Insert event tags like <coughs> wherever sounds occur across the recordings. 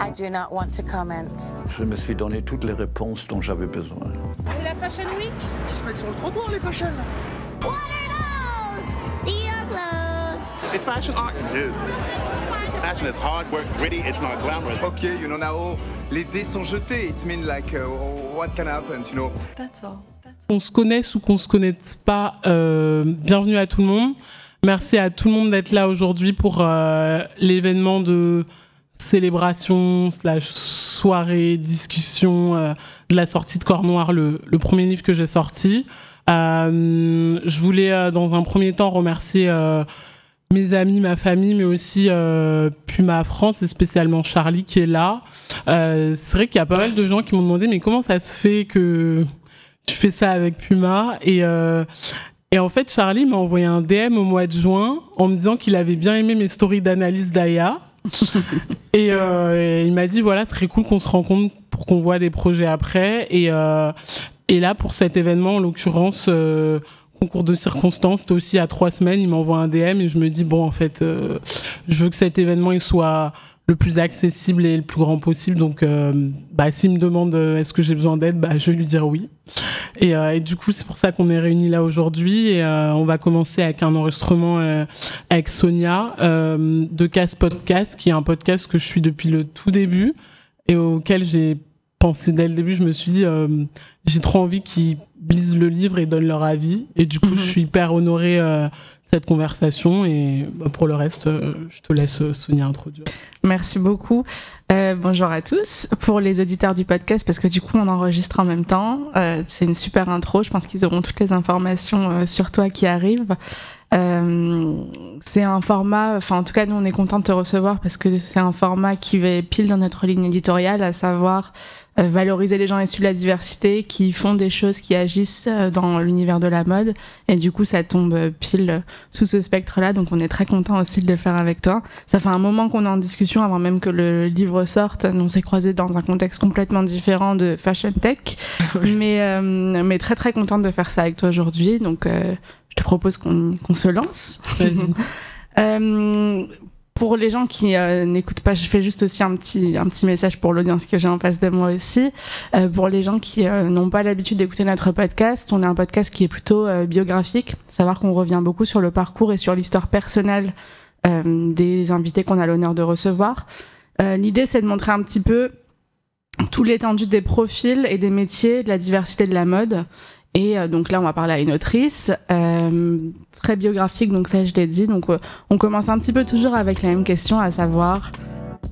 I do not want to comment. Je me suis donné toutes les réponses dont j'avais besoin. Et la Fashion Week Ils se mettent sur le trottoir, les fashion What are those? These are clothes. It's fashion art. It is. Fashion is hard work, gritty, it's not glamorous. Ok, you know, now, les dés sont jetés. It's mean like, uh, what can happen, you know? That's all. Qu'on se connaisse ou qu'on se connaisse pas, euh, bienvenue à tout le monde. Merci à tout le monde d'être là aujourd'hui pour euh, l'événement de célébration slash soirée discussion euh, de la sortie de Corps Noir, le, le premier livre que j'ai sorti. Euh, je voulais euh, dans un premier temps remercier euh, mes amis, ma famille, mais aussi euh, Puma France et spécialement Charlie qui est là. Euh, c'est vrai qu'il y a pas mal de gens qui m'ont demandé mais comment ça se fait que tu fais ça avec Puma? Et et en fait Charlie m'a envoyé un DM au mois de juin en me disant qu'il avait bien aimé mes stories d'analyse d'Aya. Et, euh, et il m'a dit voilà ce serait cool qu'on se rencontre pour qu'on voit des projets après. Et euh, et là pour cet événement en l'occurrence euh, concours de circonstances c'était aussi à trois semaines il m'envoie un DM et je me dis bon en fait je veux que cet événement il soit le plus accessible et le plus grand possible. Donc euh, bah s'il me demande euh, est-ce que j'ai besoin d'aide bah je vais lui dire oui. Et, euh, et du coup c'est pour ça qu'on est réunis là aujourd'hui. Et on va commencer avec un enregistrement avec Sonia de Casse Podcast qui est un podcast que je suis depuis le tout début et auquel j'ai pensé dès le début. Je me suis dit j'ai trop envie qu'ils lisent le livre et donnent leur avis. Et du coup je suis hyper honorée cette conversation et bah, pour le reste euh, je te laisse euh, Sonia introduire Merci beaucoup. Euh, bonjour à tous. Pour les auditeurs du podcast, parce que du coup on enregistre en même temps, euh, c'est une super intro. Je pense qu'ils auront toutes les informations euh, sur toi qui arrivent. Euh, c'est un format, enfin en tout cas nous on est content de te recevoir parce que c'est un format qui va pile dans notre ligne éditoriale, à savoir euh, valoriser les gens issus de la diversité qui font des choses qui agissent euh, dans l'univers de la mode et du coup ça tombe pile sous ce spectre-là donc on est très content aussi de le faire avec toi. Ça fait un moment qu'on est en discussion avant même que le livre sorte. On s'est croisés dans un contexte complètement différent de fashion tech, <laughs> mais euh, mais très très contente de faire ça avec toi aujourd'hui. Donc euh, je te propose qu'on qu'on se lance. Vas-y. <laughs> Euh, pour les gens qui euh, n'écoutent pas, je fais juste aussi un petit, un petit message pour l'audience que j'ai en face de moi aussi. Euh, pour les gens qui euh, n'ont pas l'habitude d'écouter notre podcast, on a un podcast qui est plutôt euh, biographique, savoir qu'on revient beaucoup sur le parcours et sur l'histoire personnelle euh, des invités qu'on a l'honneur de recevoir. Euh, L'idée, c'est de montrer un petit peu tout l'étendue des profils et des métiers, de la diversité de la mode. Et euh, donc là, on va parler à une autrice euh, très biographique, donc ça, je l'ai dit. Donc euh, on commence un petit peu toujours avec la même question, à savoir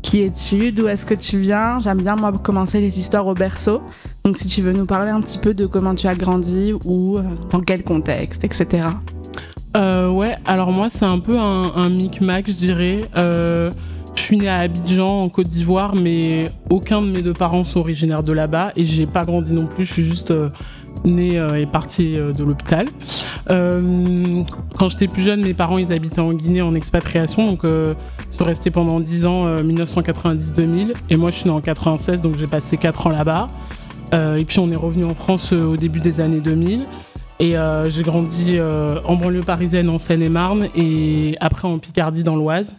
qui es-tu, d'où est-ce que tu viens? J'aime bien moi commencer les histoires au berceau. Donc si tu veux nous parler un petit peu de comment tu as grandi ou dans quel contexte, etc. Ouais, alors moi c'est un peu un, micmac, je dirais. Je suis née à Abidjan, en Côte d'Ivoire, mais aucun de mes deux parents sont originaires de là-bas et j'ai pas grandi non plus. Je suis juste euh, née euh, et partie euh, de l'hôpital. Euh, quand j'étais plus jeune, mes parents ils habitaient en Guinée en expatriation, donc je suis restée pendant 10 ans, euh, 1990-2000, et moi je suis née en 96, donc j'ai passé 4 ans là-bas. Et puis on est revenu en France au début des années 2000. Et j'ai grandi en banlieue parisienne, en Seine-et-Marne, et après en Picardie, dans l'Oise.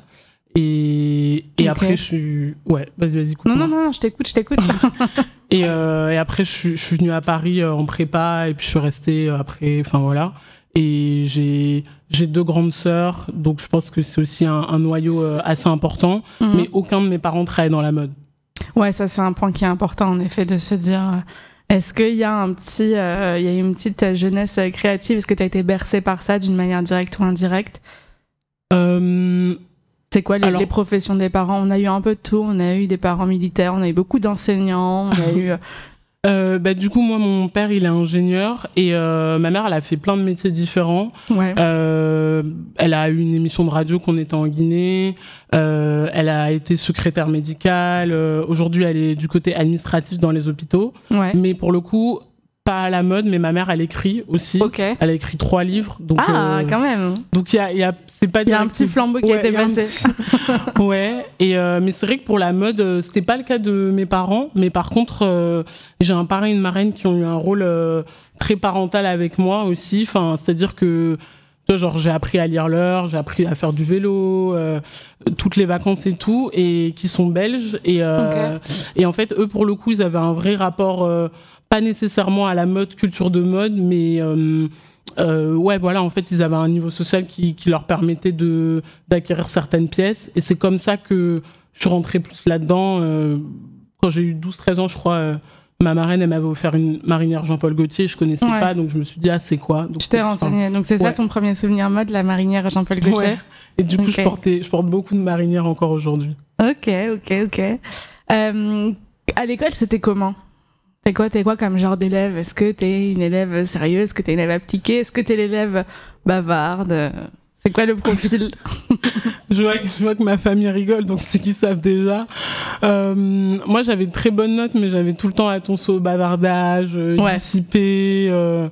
Et, après, je suis. Ouais, vas-y, vas-y, coupe. Non, non, non, je t'écoute, je t'écoute. <laughs> Et, euh, et après, je suis, je suis venue à Paris euh, en prépa, et puis je suis restée euh, après. Enfin, voilà. Et j'ai j'ai deux grandes sœurs, donc je pense que c'est aussi un, un noyau assez important. Mhm. Mais aucun de mes parents travaille dans la mode. Ouais, ça c'est un point qui est important en effet de se dire. Est-ce qu'il y a un petit, euh, il y a une petite jeunesse créative? Est-ce que tu as été bercé par ça d'une manière directe ou indirecte? Euh, C'est quoi les, Alors- les professions des parents? On a eu un peu de tout. On a eu des parents militaires, on a eu beaucoup d'enseignants, on a eu. euh, euh, bah, du coup, moi, mon père, il est ingénieur, et euh, ma mère, elle a fait plein de métiers différents. Ouais. Euh, elle a eu une émission de radio qu'on était en Guinée. Elle a été secrétaire médicale. Aujourd'hui, elle est du côté administratif dans les hôpitaux. ouais. Mais pour le coup, pas à la mode, mais ma mère, elle écrit aussi. Ok. Elle a écrit trois livres. Donc, Ah, euh, quand même. donc il y a, y a, c'est pas Il y a un petit flambeau qui a Ouais, été a passé. petit- <laughs> ouais. Et euh, mais c'est vrai que pour la mode, euh, c'était pas le cas de mes parents. Mais par contre, euh, j'ai un parrain et une marraine qui ont eu un rôle très parental avec moi aussi. Enfin, c'est-à-dire que genre, j'ai appris à lire l'heure, j'ai appris à faire du vélo, euh, toutes les vacances et tout, et qui sont belges. Et, euh, et en fait, eux, pour le coup, ils avaient un vrai rapport, euh, pas nécessairement à la mode, culture de mode, mais euh, euh, ouais, voilà, en fait, ils avaient un niveau social qui, qui leur permettait de d'acquérir certaines pièces. Et c'est comme ça que je suis rentrée plus là-dedans. euh, quand j'ai eu 12-13 ans, je crois, euh, ma marraine, elle m'avait offert une marinière Jean-Paul Gaultier, je connaissais Ouais. pas, donc je me suis dit, ah, c'est quoi? Donc, Tu t'es enfin, renseigné. Donc c'est ça ton premier souvenir mode, la marinière Jean-Paul Gaultier? Ouais. Et du coup, je, portais, je porte beaucoup de marinières encore aujourd'hui. Ok, ok, ok. À l'école, c'était comment? T'es quoi, t'es quoi comme genre d'élève? Est-ce que t'es une élève sérieuse? Est-ce que t'es une élève appliquée? Est-ce que t'es l'élève bavarde? C'est quoi le profil? <laughs> Je vois, que, je vois que ma famille rigole, donc c'est qu'ils savent déjà. Euh, moi, j'avais de très bonnes notes, mais j'avais tout le temps attention au bavardage, euh, Ouais. dissipé, euh,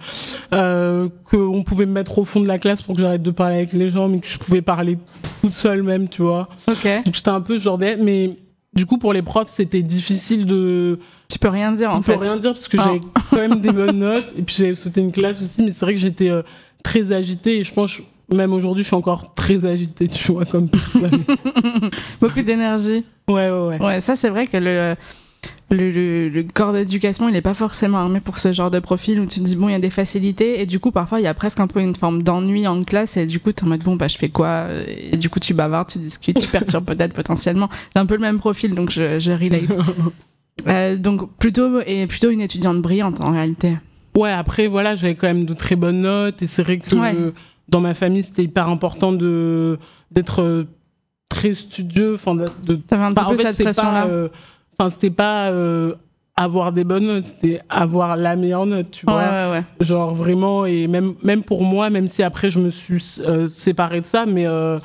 euh, qu'on pouvait me mettre au fond de la classe pour que j'arrête de parler avec les gens, mais que je pouvais parler toute seule même, tu vois. Ok. Donc j'étais un peu ce genre d'élève, mais du coup, pour les profs, c'était difficile de... Tu peux rien dire en On peut fait. rien dire parce que Ah. j'avais quand même des bonnes notes, et puis j'avais sauté une classe aussi, mais c'est vrai que j'étais euh, très agitée, et je pense... Même aujourd'hui, je suis encore très agitée, tu vois, comme personne. <laughs> Beaucoup d'énergie. ouais, ouais, ouais. Ouais, ça c'est vrai que le, le, le- le corps d'éducation, il n'est pas forcément armé pour ce genre de profil où tu te dis, bon, il y a des facilités, et du coup, parfois, il y a presque un peu une forme d'ennui en classe, et du coup, t'es en mode, bon, bah, je fais quoi? Et du coup, tu bavardes, tu discutes, tu perturbes <laughs> peut-être potentiellement. J'ai un peu le même profil, donc je, je relate. <laughs> Euh, donc, plutôt, et plutôt une étudiante brillante en réalité. Ouais, après, voilà, j'avais quand même de très bonnes notes et c'est vrai que Ouais. dans ma famille, c'était hyper important de d'être euh, très studieux. Enfin, de, de- T'avais un petit en peu cette c'est pression-là. Enfin, c'était pas euh, avoir des bonnes notes, c'était avoir la meilleure note, tu vois. ouais, ouais. Genre vraiment, et même, même pour moi, même si après je me suis euh, séparée de ça, mais euh,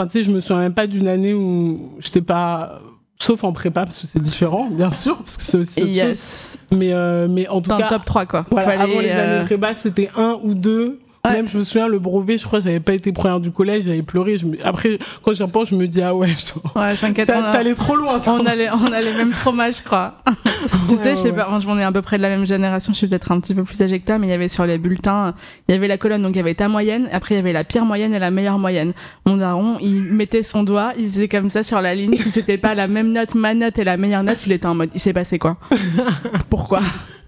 tu sais, je me souviens même pas d'une année où j'étais pas. Sauf en prépa, parce que c'est différent, bien sûr, parce que c'est aussi chose. Yes. Mais, euh, mais en tout Dans cas, top 3, quoi. voilà, Fallait, avant les années prépa, c'était un ou deux. Ouais. Même, je me souviens, le brevet, je crois, j'avais pas été première du collège, j'avais pleuré. Je me- Après, quand j'y repense, je me dis, ah ouais, je- Ouais, t'inquiète, <laughs> t'allais trop loin. ça. on a, les, on a les mêmes fromages, je crois. <laughs> tu sais, je sais pas, on est à peu près de la même génération. Je suis peut-être un petit peu plus âgée que toi, mais il y avait sur les bulletins, il y avait la colonne, donc il y avait ta moyenne, après il y avait la pire moyenne et la meilleure moyenne. Mon daron, il mettait son doigt, il faisait comme ça sur la ligne. Si c'était pas la même note, ma note et la meilleure note, il était en mode, il s'est passé quoi? <laughs> Pourquoi?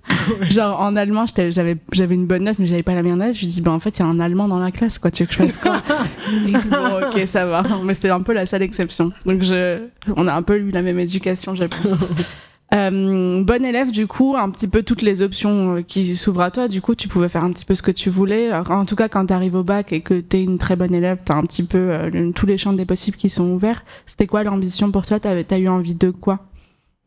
<laughs> Genre en allemand, j'avais j'avais une bonne note, mais j'avais pas la meilleure note. Je lui dis, bah en fait, il y a un allemand dans la classe, quoi. Tu veux que je fasse quoi? <laughs> Il dit, Bon, ok, ça va. Mais c'était un peu la seule exception. Donc je, on a un peu eu la même éducation, je pense. <laughs> Euh, bon élève, du coup, un petit peu toutes les options euh, qui s'ouvrent à toi. Du coup, tu pouvais faire un petit peu ce que tu voulais. En tout cas, quand tu arrives au bac et que tu es une très bonne élève, tu as un petit peu euh, tous les champs des possibles qui sont ouverts. C'était quoi l'ambition pour toi? Tu as eu envie de quoi?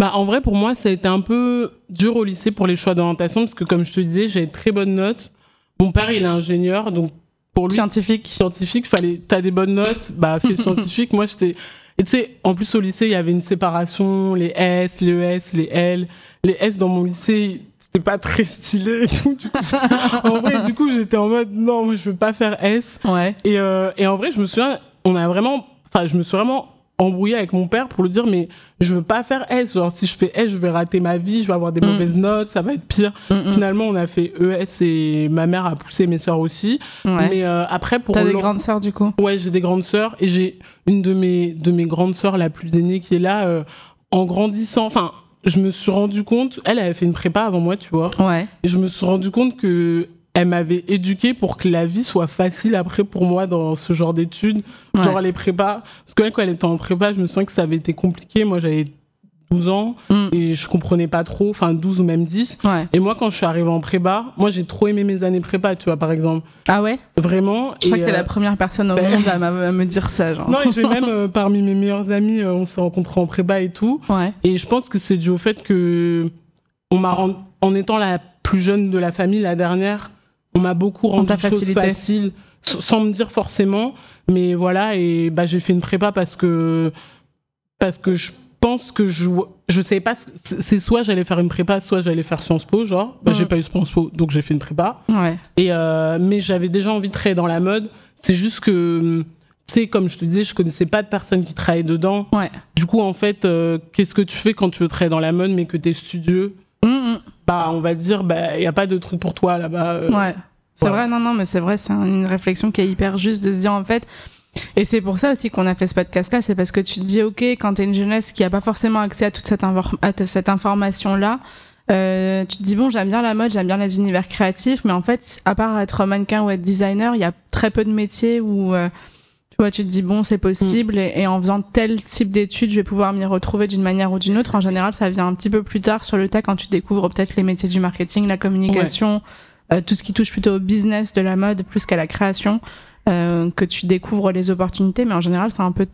Bah, en vrai, pour moi, ça a été un peu dur au lycée pour les choix d'orientation, parce que comme je te disais, j'avais très bonnes notes. Mon père, il est ingénieur, donc pour lui, Scientifique. scientifique, fallait, t'as des bonnes notes, bah, fais <laughs> scientifique. Moi, j'étais, et tu sais, en plus, au lycée, il y avait une séparation, les S, les ES, les L. Les S dans mon lycée, c'était pas très stylé et tout. Du coup, <laughs> en vrai, du coup, j'étais en mode, non, moi, je veux pas faire S. Ouais. Et, euh, et en vrai, je me souviens, on a vraiment, enfin, je me suis vraiment embrouillé avec mon père pour lui dire, mais je veux pas faire S. Genre, si je fais S, je vais rater ma vie, je vais avoir des Mm. mauvaises notes, ça va être pire. Mm, mm. Finalement, on a fait ES et ma mère a poussé mes sœurs aussi. Ouais. Mais euh, après, pour T'as des grandes sœurs, du coup? Ouais, j'ai des grandes sœurs et j'ai une de mes de mes grandes sœurs la plus aînée qui est là euh, en grandissant. Enfin, je me suis rendu compte, elle avait fait une prépa avant moi, tu vois. Ouais. Et je me suis rendu compte que elle m'avait éduquée pour que la vie soit facile après pour moi dans ce genre d'études, Ouais. genre les prépas. Parce que quand elle était en prépa, je me souviens que ça avait été compliqué. Moi, j'avais 12 ans Mm. et je comprenais pas trop, enfin 12 ou même 10. Ouais. Et moi, quand je suis arrivée en prépa, moi, j'ai trop aimé mes années prépa, tu vois, par exemple. Ah ouais? Vraiment. Je crois Et, que t'es euh, la première personne au ben- monde à, <laughs> à me dire ça, genre. Non, et j'ai même <laughs> euh, parmi mes meilleurs amis, euh, on s'est rencontrés en prépa et tout. Ouais. Et je pense que c'est dû au fait que on m'a rend- en étant la plus jeune de la famille, la dernière, on m'a beaucoup rendu choses facilité. faciles, s- sans me dire forcément. Mais voilà, et bah j'ai fait une prépa parce que parce que je pense que je je savais pas. ce- C'est soit j'allais faire une prépa, soit j'allais faire Sciences Po, genre. Bah, Mhm. j'ai pas eu Sciences Po, donc j'ai fait une prépa. Ouais. Et euh, mais j'avais déjà envie de travailler dans la mode. C'est juste que, tu sais, comme je te disais, je connaissais pas de personnes qui travaillaient dedans. Ouais. Du coup, en fait, euh, qu'est-ce que tu fais quand tu veux travailler dans la mode, mais que t'es studieux? Mm, mm. Bah, on va dire, bah, y a pas de truc pour toi là-bas. euh. Ouais. C'est Voilà. vrai, non, non, mais c'est vrai, c'est un- une réflexion qui est hyper juste de se dire en fait. Et c'est pour ça aussi qu'on a fait ce podcast-là, c'est parce que tu te dis, ok, quand t'es une jeunesse qui a pas forcément accès à toute cette, à cette information-là, euh, tu te dis, bon, j'aime bien la mode, j'aime bien les univers créatifs, mais en fait, à part être mannequin ou être designer, il y a très peu de métiers où, euh, vois, tu te dis, bon, c'est possible, et, et en faisant tel type d'études, je vais pouvoir m'y retrouver d'une manière ou d'une autre. En général, ça vient un petit peu plus tard sur le tas quand tu découvres peut-être les métiers du marketing, la communication, euh, tout ce qui touche plutôt au business de la mode plus qu'à la création, euh, que tu découvres les opportunités, mais en général, c'est un peu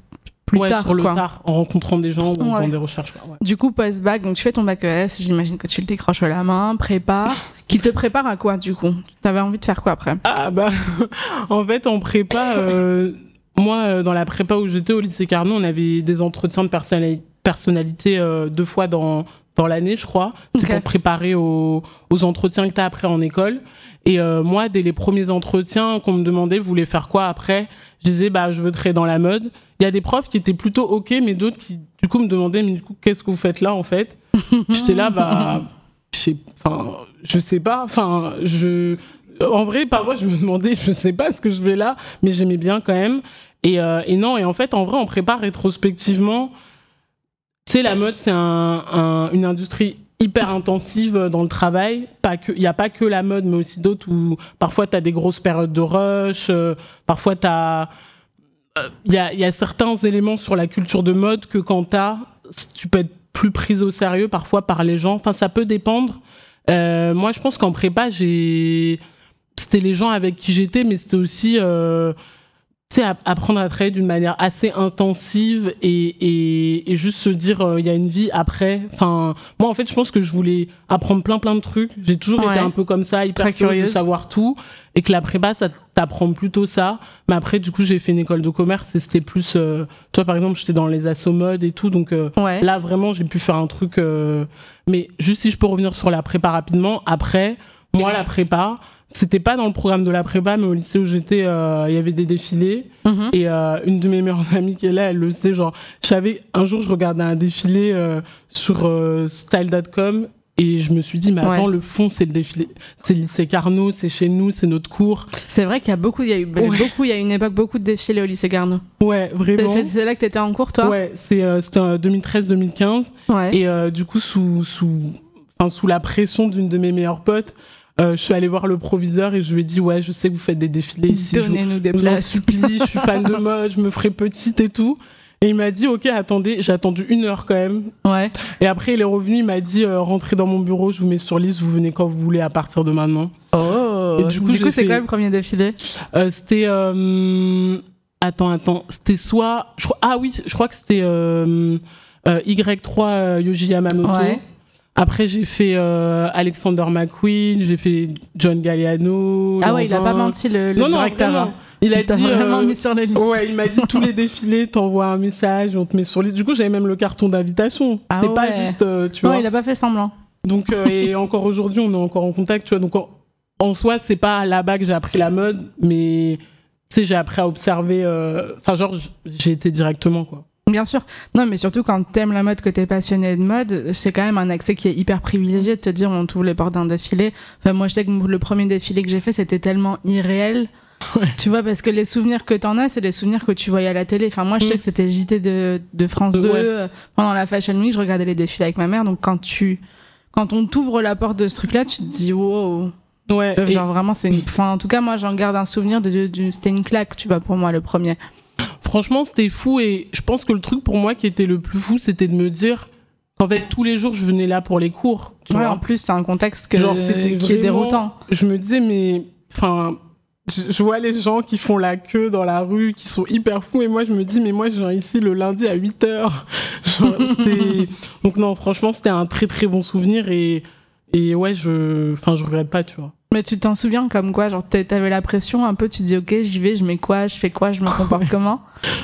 plus ouais, tard. sur le quoi. tard, en rencontrant des gens ou en Ouais. faisant des recherches. quoi, ouais. Du coup, post-bac, donc tu fais ton bac ES, j'imagine que tu le décroches à la main, prépa. <laughs> qui te prépare à quoi, du coup? T'avais envie de faire quoi après? Ah bah, <laughs> en fait, en prépa, euh, moi, euh, dans la prépa où j'étais au lycée Carnot, on avait des entretiens de personnali- personnalité euh, deux fois dans, dans l'année, je crois. C'est pour préparer aux, aux entretiens que tu as après en école. Et euh, moi, dès les premiers entretiens qu'on me demandait, vous voulez faire quoi après Je disais, bah, je veux travailler dans la mode. Il y a des profs qui étaient plutôt OK, mais d'autres qui, du coup, me demandaient, mais du coup, qu'est-ce que vous faites là, en fait? <laughs> J'étais là, bah, je sais, je sais pas, enfin, je, en vrai, parfois, je me demandais, je sais pas ce que je fais là, mais j'aimais bien quand même. Et, euh, et non, et en fait, en vrai, on prépare rétrospectivement. Tu sais, la mode, c'est un, un- une industrie hyper intensive dans le travail. Il y a pas que la mode, mais aussi d'autres où parfois tu as des grosses périodes de rush, euh, parfois tu as il y a, certains éléments sur la culture de mode que quand t'as, tu peux être plus prise au sérieux parfois par les gens. Enfin, ça peut dépendre. Euh, moi, je pense qu'en prépa, c'était les gens avec qui j'étais, mais c'était aussi, app- apprendre à travailler d'une manière assez intensive et, et, et juste se dire, euh, il y a une vie après. Enfin, moi, en fait, je pense que je voulais apprendre plein, plein de trucs. J'ai toujours Ouais. été un peu comme ça, hyper Très curieuse de savoir tout. Et que la prépa, ça t'apprend plutôt ça. Mais après, du coup, j'ai fait une école de commerce et c'était plus. euh, toi, par exemple, j'étais dans les assos mode et tout. Donc euh, Ouais. là, vraiment, j'ai pu faire un truc. euh, Mais juste si je peux revenir sur la prépa rapidement. Après, moi, la prépa, c'était pas dans le programme de la prépa, mais au lycée où j'étais, euh, il y avait des défilés. Mhm. Et euh, une de mes meilleures <laughs> amies qui est là, elle le sait. Genre, je savais, un jour, je regardais un défilé euh, sur style.com. Et je me suis dit, mais attends, Ouais. le fond, c'est le défilé. C'est le lycée Carnot, c'est chez nous, c'est notre cours. C'est vrai qu'il y a beaucoup, il y a eu Ouais. beaucoup, il y a une époque beaucoup de défilés au lycée Garneau. Ouais, vraiment. C'est là que t'étais en cours, toi? Ouais, c'était en 2013-2015. Ouais. Et du coup, sous, sous, enfin, sous la pression d'une de mes meilleures potes, euh, je suis allée voir le proviseur et je lui ai dit Ouais, je sais que vous faites des défilés ici. Je Donnez-nous des je en places. supplie, je suis fan de <laughs> mode, je me ferai petite et tout. Et il m'a dit Ok, attendez, j'ai attendu une heure quand même. Ouais. Et après, il est revenu, il m'a dit euh, Rentrez dans mon bureau, je vous mets sur liste, vous venez quand vous voulez à partir de maintenant. Oh. Et du coup, c'est fait- quoi le premier défilé? Euh, c'était. euh, Attends, attends. C'était soit. je crois- Ah oui, je crois que c'était euh, euh, Y3 euh, Yoji Yamamoto. Ouais. Après, j'ai fait euh, Alexander McQueen, j'ai fait John Galliano. Ah ouais, il a pas menti le, le Non, directeur. hein. Il a Il dit. vraiment euh, mis sur la liste. Ouais, il m'a dit tous les <laughs> défilés, t'envoies un message, on te met sur les. Du coup, j'avais même le carton d'invitation. Ah C'était pas ouais. juste, euh, tu Non, vois. il a pas fait semblant. Donc, et <laughs> encore aujourd'hui, on est encore en contact, tu vois. Donc, en, en soi, c'est pas là-bas que j'ai appris la mode, mais tu sais, j'ai appris à observer. Enfin, genre, j'ai été directement, quoi. Bien sûr. Non, mais surtout quand t'aimes la mode, que t'es passionné de mode, c'est quand même un accès qui est hyper privilégié de te dire on t'ouvre les portes d'un défilé. Enfin, moi, je sais que le premier défilé que j'ai fait, c'était tellement irréel. Tu vois, parce que les souvenirs que t'en as, c'est les souvenirs que tu voyais à la télé. Enfin, moi, je sais Mm. que c'était JT de, de France Euh, 2. ouais. euh, Pendant la Fashion Week, je regardais les défilés avec ma mère. Donc, quand tu, quand on t'ouvre la porte de ce truc-là, tu te dis, wow. Ouais. Euh, et- Genre, vraiment, c'est une. Enfin, en tout cas, moi, j'en garde un souvenir de, de, de- c'était une claque, tu vois, pour moi, le premier. Franchement, c'était fou et je pense que le truc pour moi qui était le plus fou, c'était de me dire qu'en fait, tous les jours, je venais là pour les cours. Tu Ouais, vois. en plus, c'est un contexte que, Genre, qui est vraiment- déroutant. Je me disais, mais. Enfin. Je vois les gens qui font la queue dans la rue, qui sont hyper fous, et moi je me dis, mais moi je viens ici le lundi à 8h. <laughs> Donc non, franchement, c'était un très très bon souvenir, et, et ouais, je, enfin, je regrette pas, tu vois. Mais tu t'en souviens comme quoi Genre, t'a- t'avais la pression un peu, tu te dis, ok, j'y vais, je mets quoi, je fais quoi, je me comporte <laughs> comment?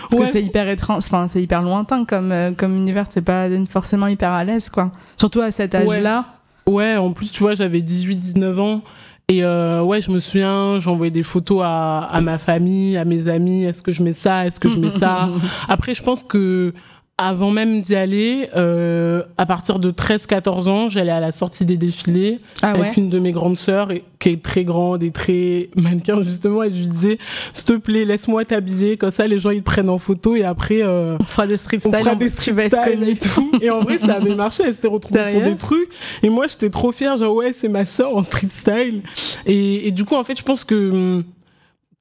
Parce Ouais. que c'est hyper étrange, enfin, c'est hyper lointain comme, euh, comme univers, c'est pas forcément hyper à l'aise, quoi. Surtout à cet âge-là. Ouais, en plus, tu vois, j'avais 18-19 ans. Et euh, ouais, je me souviens, j'envoyais des photos à, à ma famille, à mes amis. Est-ce que je mets ça? Est-ce que je mets ça? <laughs> Après, je pense que avant même d'y aller, euh, à partir de 13-14 ans, j'allais à la sortie des défilés Ah ouais. avec une de mes grandes sœurs qui est très grande et très mannequin justement. Et je lui disais, s'il te plaît, laisse-moi t'habiller, comme ça les gens ils te prennent en photo et après euh, On fera des street on style, fera des tu street vas être style connu. et tout. Et en vrai, ça avait <laughs> marché. Elle s'était retrouvée sur des trucs. Et moi, j'étais trop fière. Genre, ouais, c'est ma sœur en street style. Et, et du coup, en fait, je pense que hum,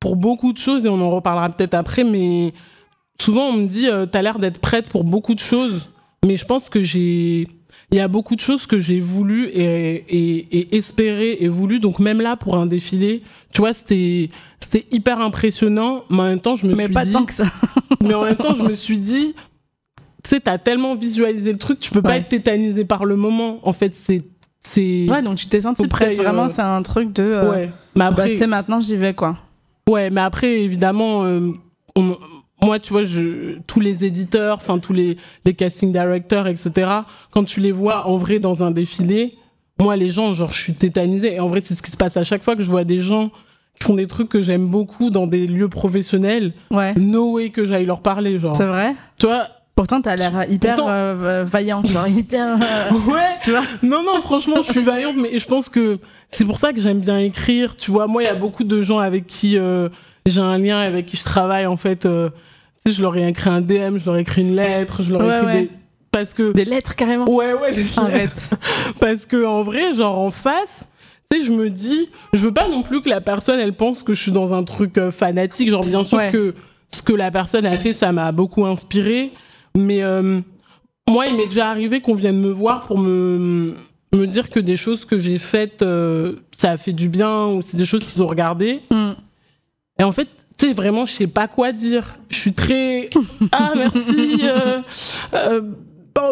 pour beaucoup de choses, et on en reparlera peut-être après, mais souvent, on me dit, euh, t'as l'air d'être prête pour beaucoup de choses. Mais je pense que j'ai. Il y a beaucoup de choses que j'ai voulu et, et, et espéré et voulu. Donc, même là, pour un défilé, tu vois, c'était c'était hyper impressionnant. Mais en même temps, je me Mais suis pas dit. tant que ça. <laughs> Mais en même temps, je me suis dit, tu sais, t'as tellement visualisé le truc, tu peux pas être tétanisé par le moment. En fait, c'est. c'est Ouais, donc tu t'es senti prête. Vraiment, euh, c'est un truc de. euh, ouais. Mais Bah, après, c'est maintenant, j'y vais, quoi. ouais, mais après, évidemment, euh, on- moi, tu vois, je, tous les éditeurs, enfin, tous les, les casting directors, etc., quand tu les vois en vrai dans un défilé, moi, les gens, genre, je suis tétanisée. Et en vrai, c'est ce qui se passe à chaque fois que je vois des gens qui font des trucs que j'aime beaucoup dans des lieux professionnels. Ouais. No way que j'aille leur parler, genre. C'est vrai. Tu vois, Pourtant, t'as l'air hyper Pourtant- euh, euh, vaillant, genre hyper. euh, <laughs> Ouais, Tu vois Non, non, franchement, je suis vaillante, mais je pense que c'est pour ça que j'aime bien écrire. Tu vois, moi, il y a beaucoup de gens avec qui euh, j'ai un lien, avec qui je travaille, en fait. Sais, je leur ai écrit un DM, je leur ai écrit une lettre, je leur ai Ouais, écrit ouais. des. Parce que. Des lettres carrément. Ouais, ouais, des lettres. <laughs> Parce que, en vrai, genre, en face. Tu sais, je me dis, je veux pas non plus que la personne, elle pense que je suis dans un truc euh, fanatique. Genre, bien sûr Ouais. que ce que la personne a fait, ça m'a beaucoup inspiré. Mais euh, moi, il m'est déjà arrivé qu'on vienne me voir pour me, me dire que des choses que j'ai faites, euh, ça a fait du bien ou c'est des choses qu'ils ont regardées. Mm. Et en fait, tu sais, vraiment, je sais pas quoi dire. Je suis très. <laughs> Ah, merci. euh, euh,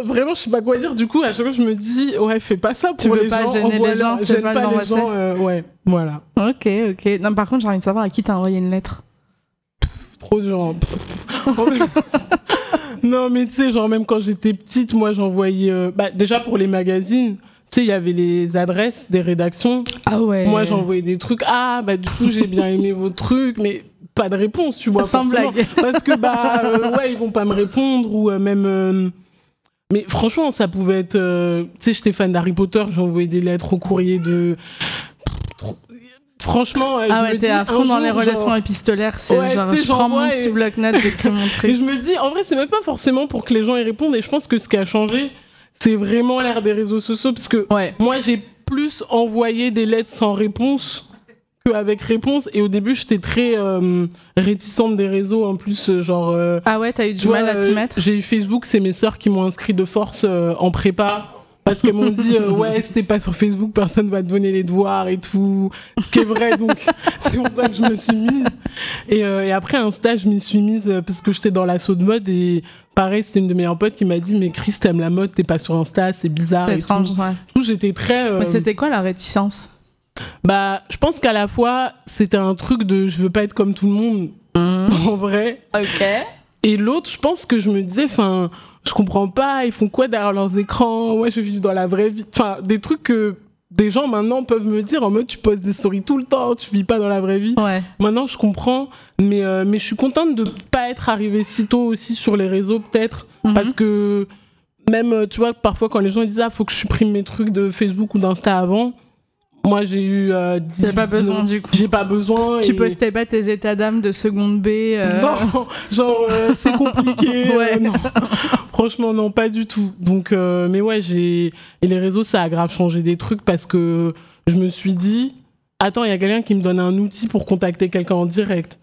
vraiment, je sais pas quoi dire. Du coup, à chaque fois, je me dis, ouais, fais pas ça pour Tu veux les pas gens. gêner les gens, tu veux pas pas les gens. euh, ouais, voilà. Ok, ok. Non, par contre, j'ai envie de savoir à qui t'as envoyé une lettre. Trop de gens. <laughs> non, mais tu sais, genre, même quand j'étais petite, moi, j'envoyais. euh, bah, déjà, pour les magazines, tu sais, il y avait les adresses des rédactions. Ah ouais. Moi, j'envoyais des trucs. Ah, bah, du coup, j'ai bien aimé vos trucs, mais pas de réponse, tu vois. Sans blague. <laughs> Parce que, bah, euh, ouais, ils vont pas me répondre ou euh, même. euh, Mais franchement, ça pouvait être. Tu sais, j'étais fan d'Harry Potter, j'ai envoyé des lettres au courrier de. Franchement, Ah je ouais, t'es à fond dans jour, les genre- relations épistolaires. C'est Ouais, genre, je mon petit <laughs> et- bloc-notes, j'écris mon Et truc. je me dis, en vrai, c'est même pas forcément pour que les gens y répondent. Et je pense que ce qui a changé, c'est vraiment l'ère des réseaux sociaux. Parce que Ouais. moi, j'ai plus envoyé des lettres sans réponse qu'avec réponse. Et au début, j'étais très euh, réticente des réseaux. En plus, euh, genre. euh, Ah ouais, t'as eu du mal à t'y mettre? J'ai eu Facebook, c'est mes sœurs qui m'ont inscrit de force en prépa. Parce qu'elles m'ont dit, ouais, si t'es pas sur Facebook, personne va te donner les devoirs et tout. Ce qui est vrai, donc <laughs> c'est pour ça que je me suis mise. Et, et après, Insta, je m'y suis mise parce que j'étais dans l'assaut de mode. Et pareil, c'était une de mes meilleures potes qui m'a dit, mais Chris, t'aimes la mode, t'es pas sur Insta, c'est bizarre. C'est et étrange, tout. ouais. J'étais très. euh, Mais c'était quoi la réticence? Bah, je pense qu'à la fois, c'était un truc de je veux pas être comme tout le monde, en vrai. Ok. Et l'autre, je pense que je me disais, enfin, je comprends pas, ils font quoi derrière leurs écrans? Moi, je vis dans la vraie vie. Enfin, des trucs que des gens maintenant peuvent me dire en mode tu postes des stories tout le temps, tu vis pas dans la vraie vie. Ouais. Maintenant, je comprends, mais, euh, mais je suis contente de pas être arrivée si tôt aussi sur les réseaux, peut-être, Mhm. parce que même, euh, tu vois, parfois quand les gens disent, ah, faut que je supprime mes trucs de Facebook ou d'Insta avant, moi, j'ai eu. Euh, 18, pas besoin 19, du coup. J'ai pas besoin. Tu et- postais pas tes états d'âme de seconde B. euh, non, <laughs> genre euh, c'est compliqué. <laughs> Ouais. euh, non. Franchement, non, pas du tout. Donc, mais ouais, j'ai et les réseaux, ça a grave changé des trucs parce que je me suis dit, attends, il y a quelqu'un qui me donne un outil pour contacter quelqu'un en direct.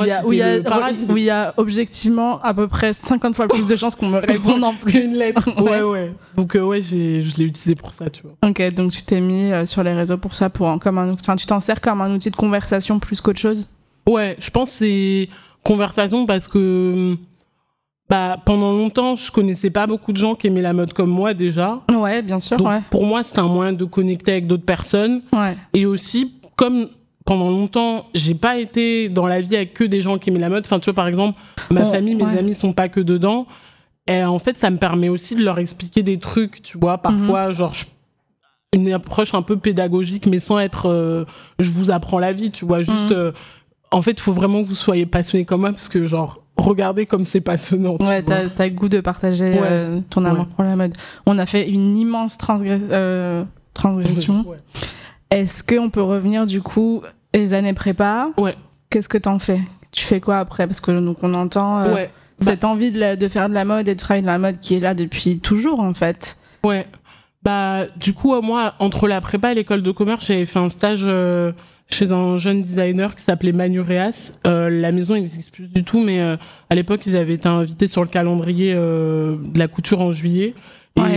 Où il y, a, où il y a- c'était le paradis. où il y a objectivement à peu près 50 fois plus de chances qu'on me réponde en plus. Une lettre. <laughs> Ouais, Ouais. ouais. Donc, euh, ouais, je l'ai utilisé pour ça, tu vois. Ok, donc tu t'es mis euh, sur les réseaux pour ça, pour comme un, enfin tu t'en sers comme un outil de conversation plus qu'autre chose? Ouais, je pense que c'est conversation parce que bah, pendant longtemps, je connaissais pas beaucoup de gens qui aimaient la mode comme moi déjà. Ouais, bien sûr, Donc, ouais. pour moi, c'était un moyen de connecter avec d'autres personnes. Ouais. Et aussi, comme pendant longtemps, j'ai pas été dans la vie avec que des gens qui aimaient la mode. Enfin, tu vois, par exemple, ma Oh, famille, mes ouais. amis sont pas que dedans. Et en fait, ça me permet aussi de leur expliquer des trucs, tu vois, parfois, genre, je- une approche un peu pédagogique, mais sans être, euh, je vous apprends la vie, tu vois, juste, Mhm. euh, en fait, il faut vraiment que vous soyez passionné comme moi, parce que, genre, regardez comme c'est passionnant. tu Ouais, t'as goût de partager Ouais. euh, ton amour Ouais. pour la mode. On a fait une immense transgress- transgression. <laughs> Est-ce qu'on peut revenir du coup les années prépa Ouais. Qu'est-ce que t'en fais? Tu fais quoi après? Parce que donc on entend euh, Ouais. cette envie de, la- de faire de la mode et de travailler de la mode qui est là depuis toujours en fait. Ouais. Bah, du coup, euh, moi, entre la prépa et l'école de commerce, j'avais fait un stage euh, chez un jeune designer qui s'appelait Manureas. Euh, la maison n'existe plus du tout, mais euh, à l'époque, ils avaient été invités sur le calendrier euh, de la couture en juillet.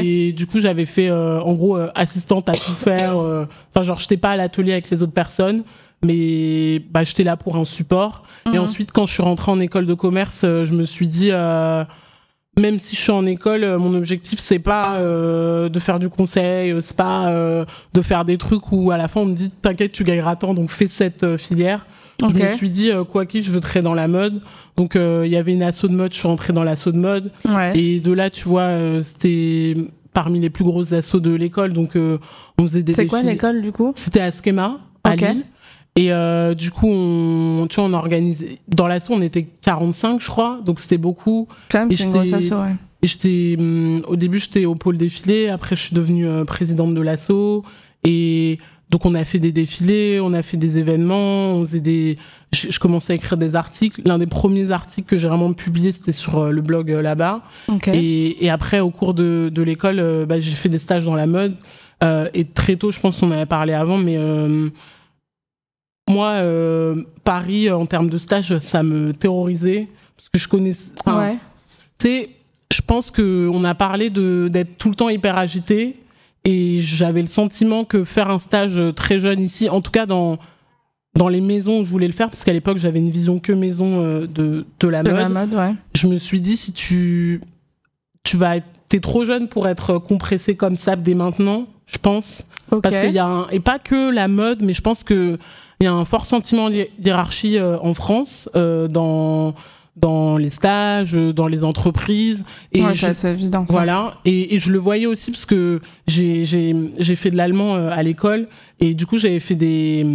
Et du coup, j'avais fait, euh, en gros, euh, assistante à tout faire. euh, Enfin, genre, j'étais pas à l'atelier avec les autres personnes, mais bah, j'étais là pour un support. Et Mhm. ensuite, quand je suis rentrée en école de commerce, euh, je me suis dit, euh, même si je suis en école, euh, mon objectif c'est pas euh, de faire du conseil, c'est pas euh, de faire des trucs où à la fin on me dit t'inquiète tu gagneras tant donc fais cette filière. Je me suis dit quoi qu'il je veux traiter dans la mode. Donc il y avait une asso de mode, je suis rentrée dans l'asso de mode Ouais. et de là tu vois c'était parmi les plus grosses assos de l'école donc on faisait des C'est quoi l'école du coup? C'était à Schema, à. Lille. Et euh, du coup, on, tu vois, on organisait. Dans l'asso, on était 45, je crois. Donc c'était beaucoup. Quand même, c'est une grosse ouais. Et j'étais, hum, au début, j'étais au pôle défilé. Après, je suis devenue euh, présidente de l'asso. Et donc, on a fait des défilés, on a fait des événements, on faisait des. Je, je commençais à écrire des articles. L'un des premiers articles que j'ai vraiment publié, c'était sur euh, le blog euh, là-bas. Et, et après, au cours de, de l'école, bah, j'ai fait des stages dans la mode. Et très tôt, je pense qu'on en avait parlé avant, mais moi, euh, Paris, en termes de stage, ça me terrorisait. Parce que je connais. enfin, ouais. tu sais, je pense que on a parlé d'être tout le temps hyper agité et j'avais le sentiment que faire un stage très jeune ici, en tout cas dans dans les maisons où je voulais le faire, parce qu'à l'époque j'avais une vision que maison euh, de de la De mode. la mode, ouais. Je me suis dit si tu tu vas être t'es trop jeune pour être compressé comme ça dès maintenant, je pense. Parce qu'il y a un, et pas que la mode, mais je pense que il y a un fort sentiment d'hi- d'hierarchie euh, en France euh, dans dans les stages, euh, dans les entreprises. Et ouais, c'est évident. ça. voilà. Et, et je le voyais aussi parce que j'ai j'ai j'ai fait de l'allemand à l'école et du coup j'avais fait des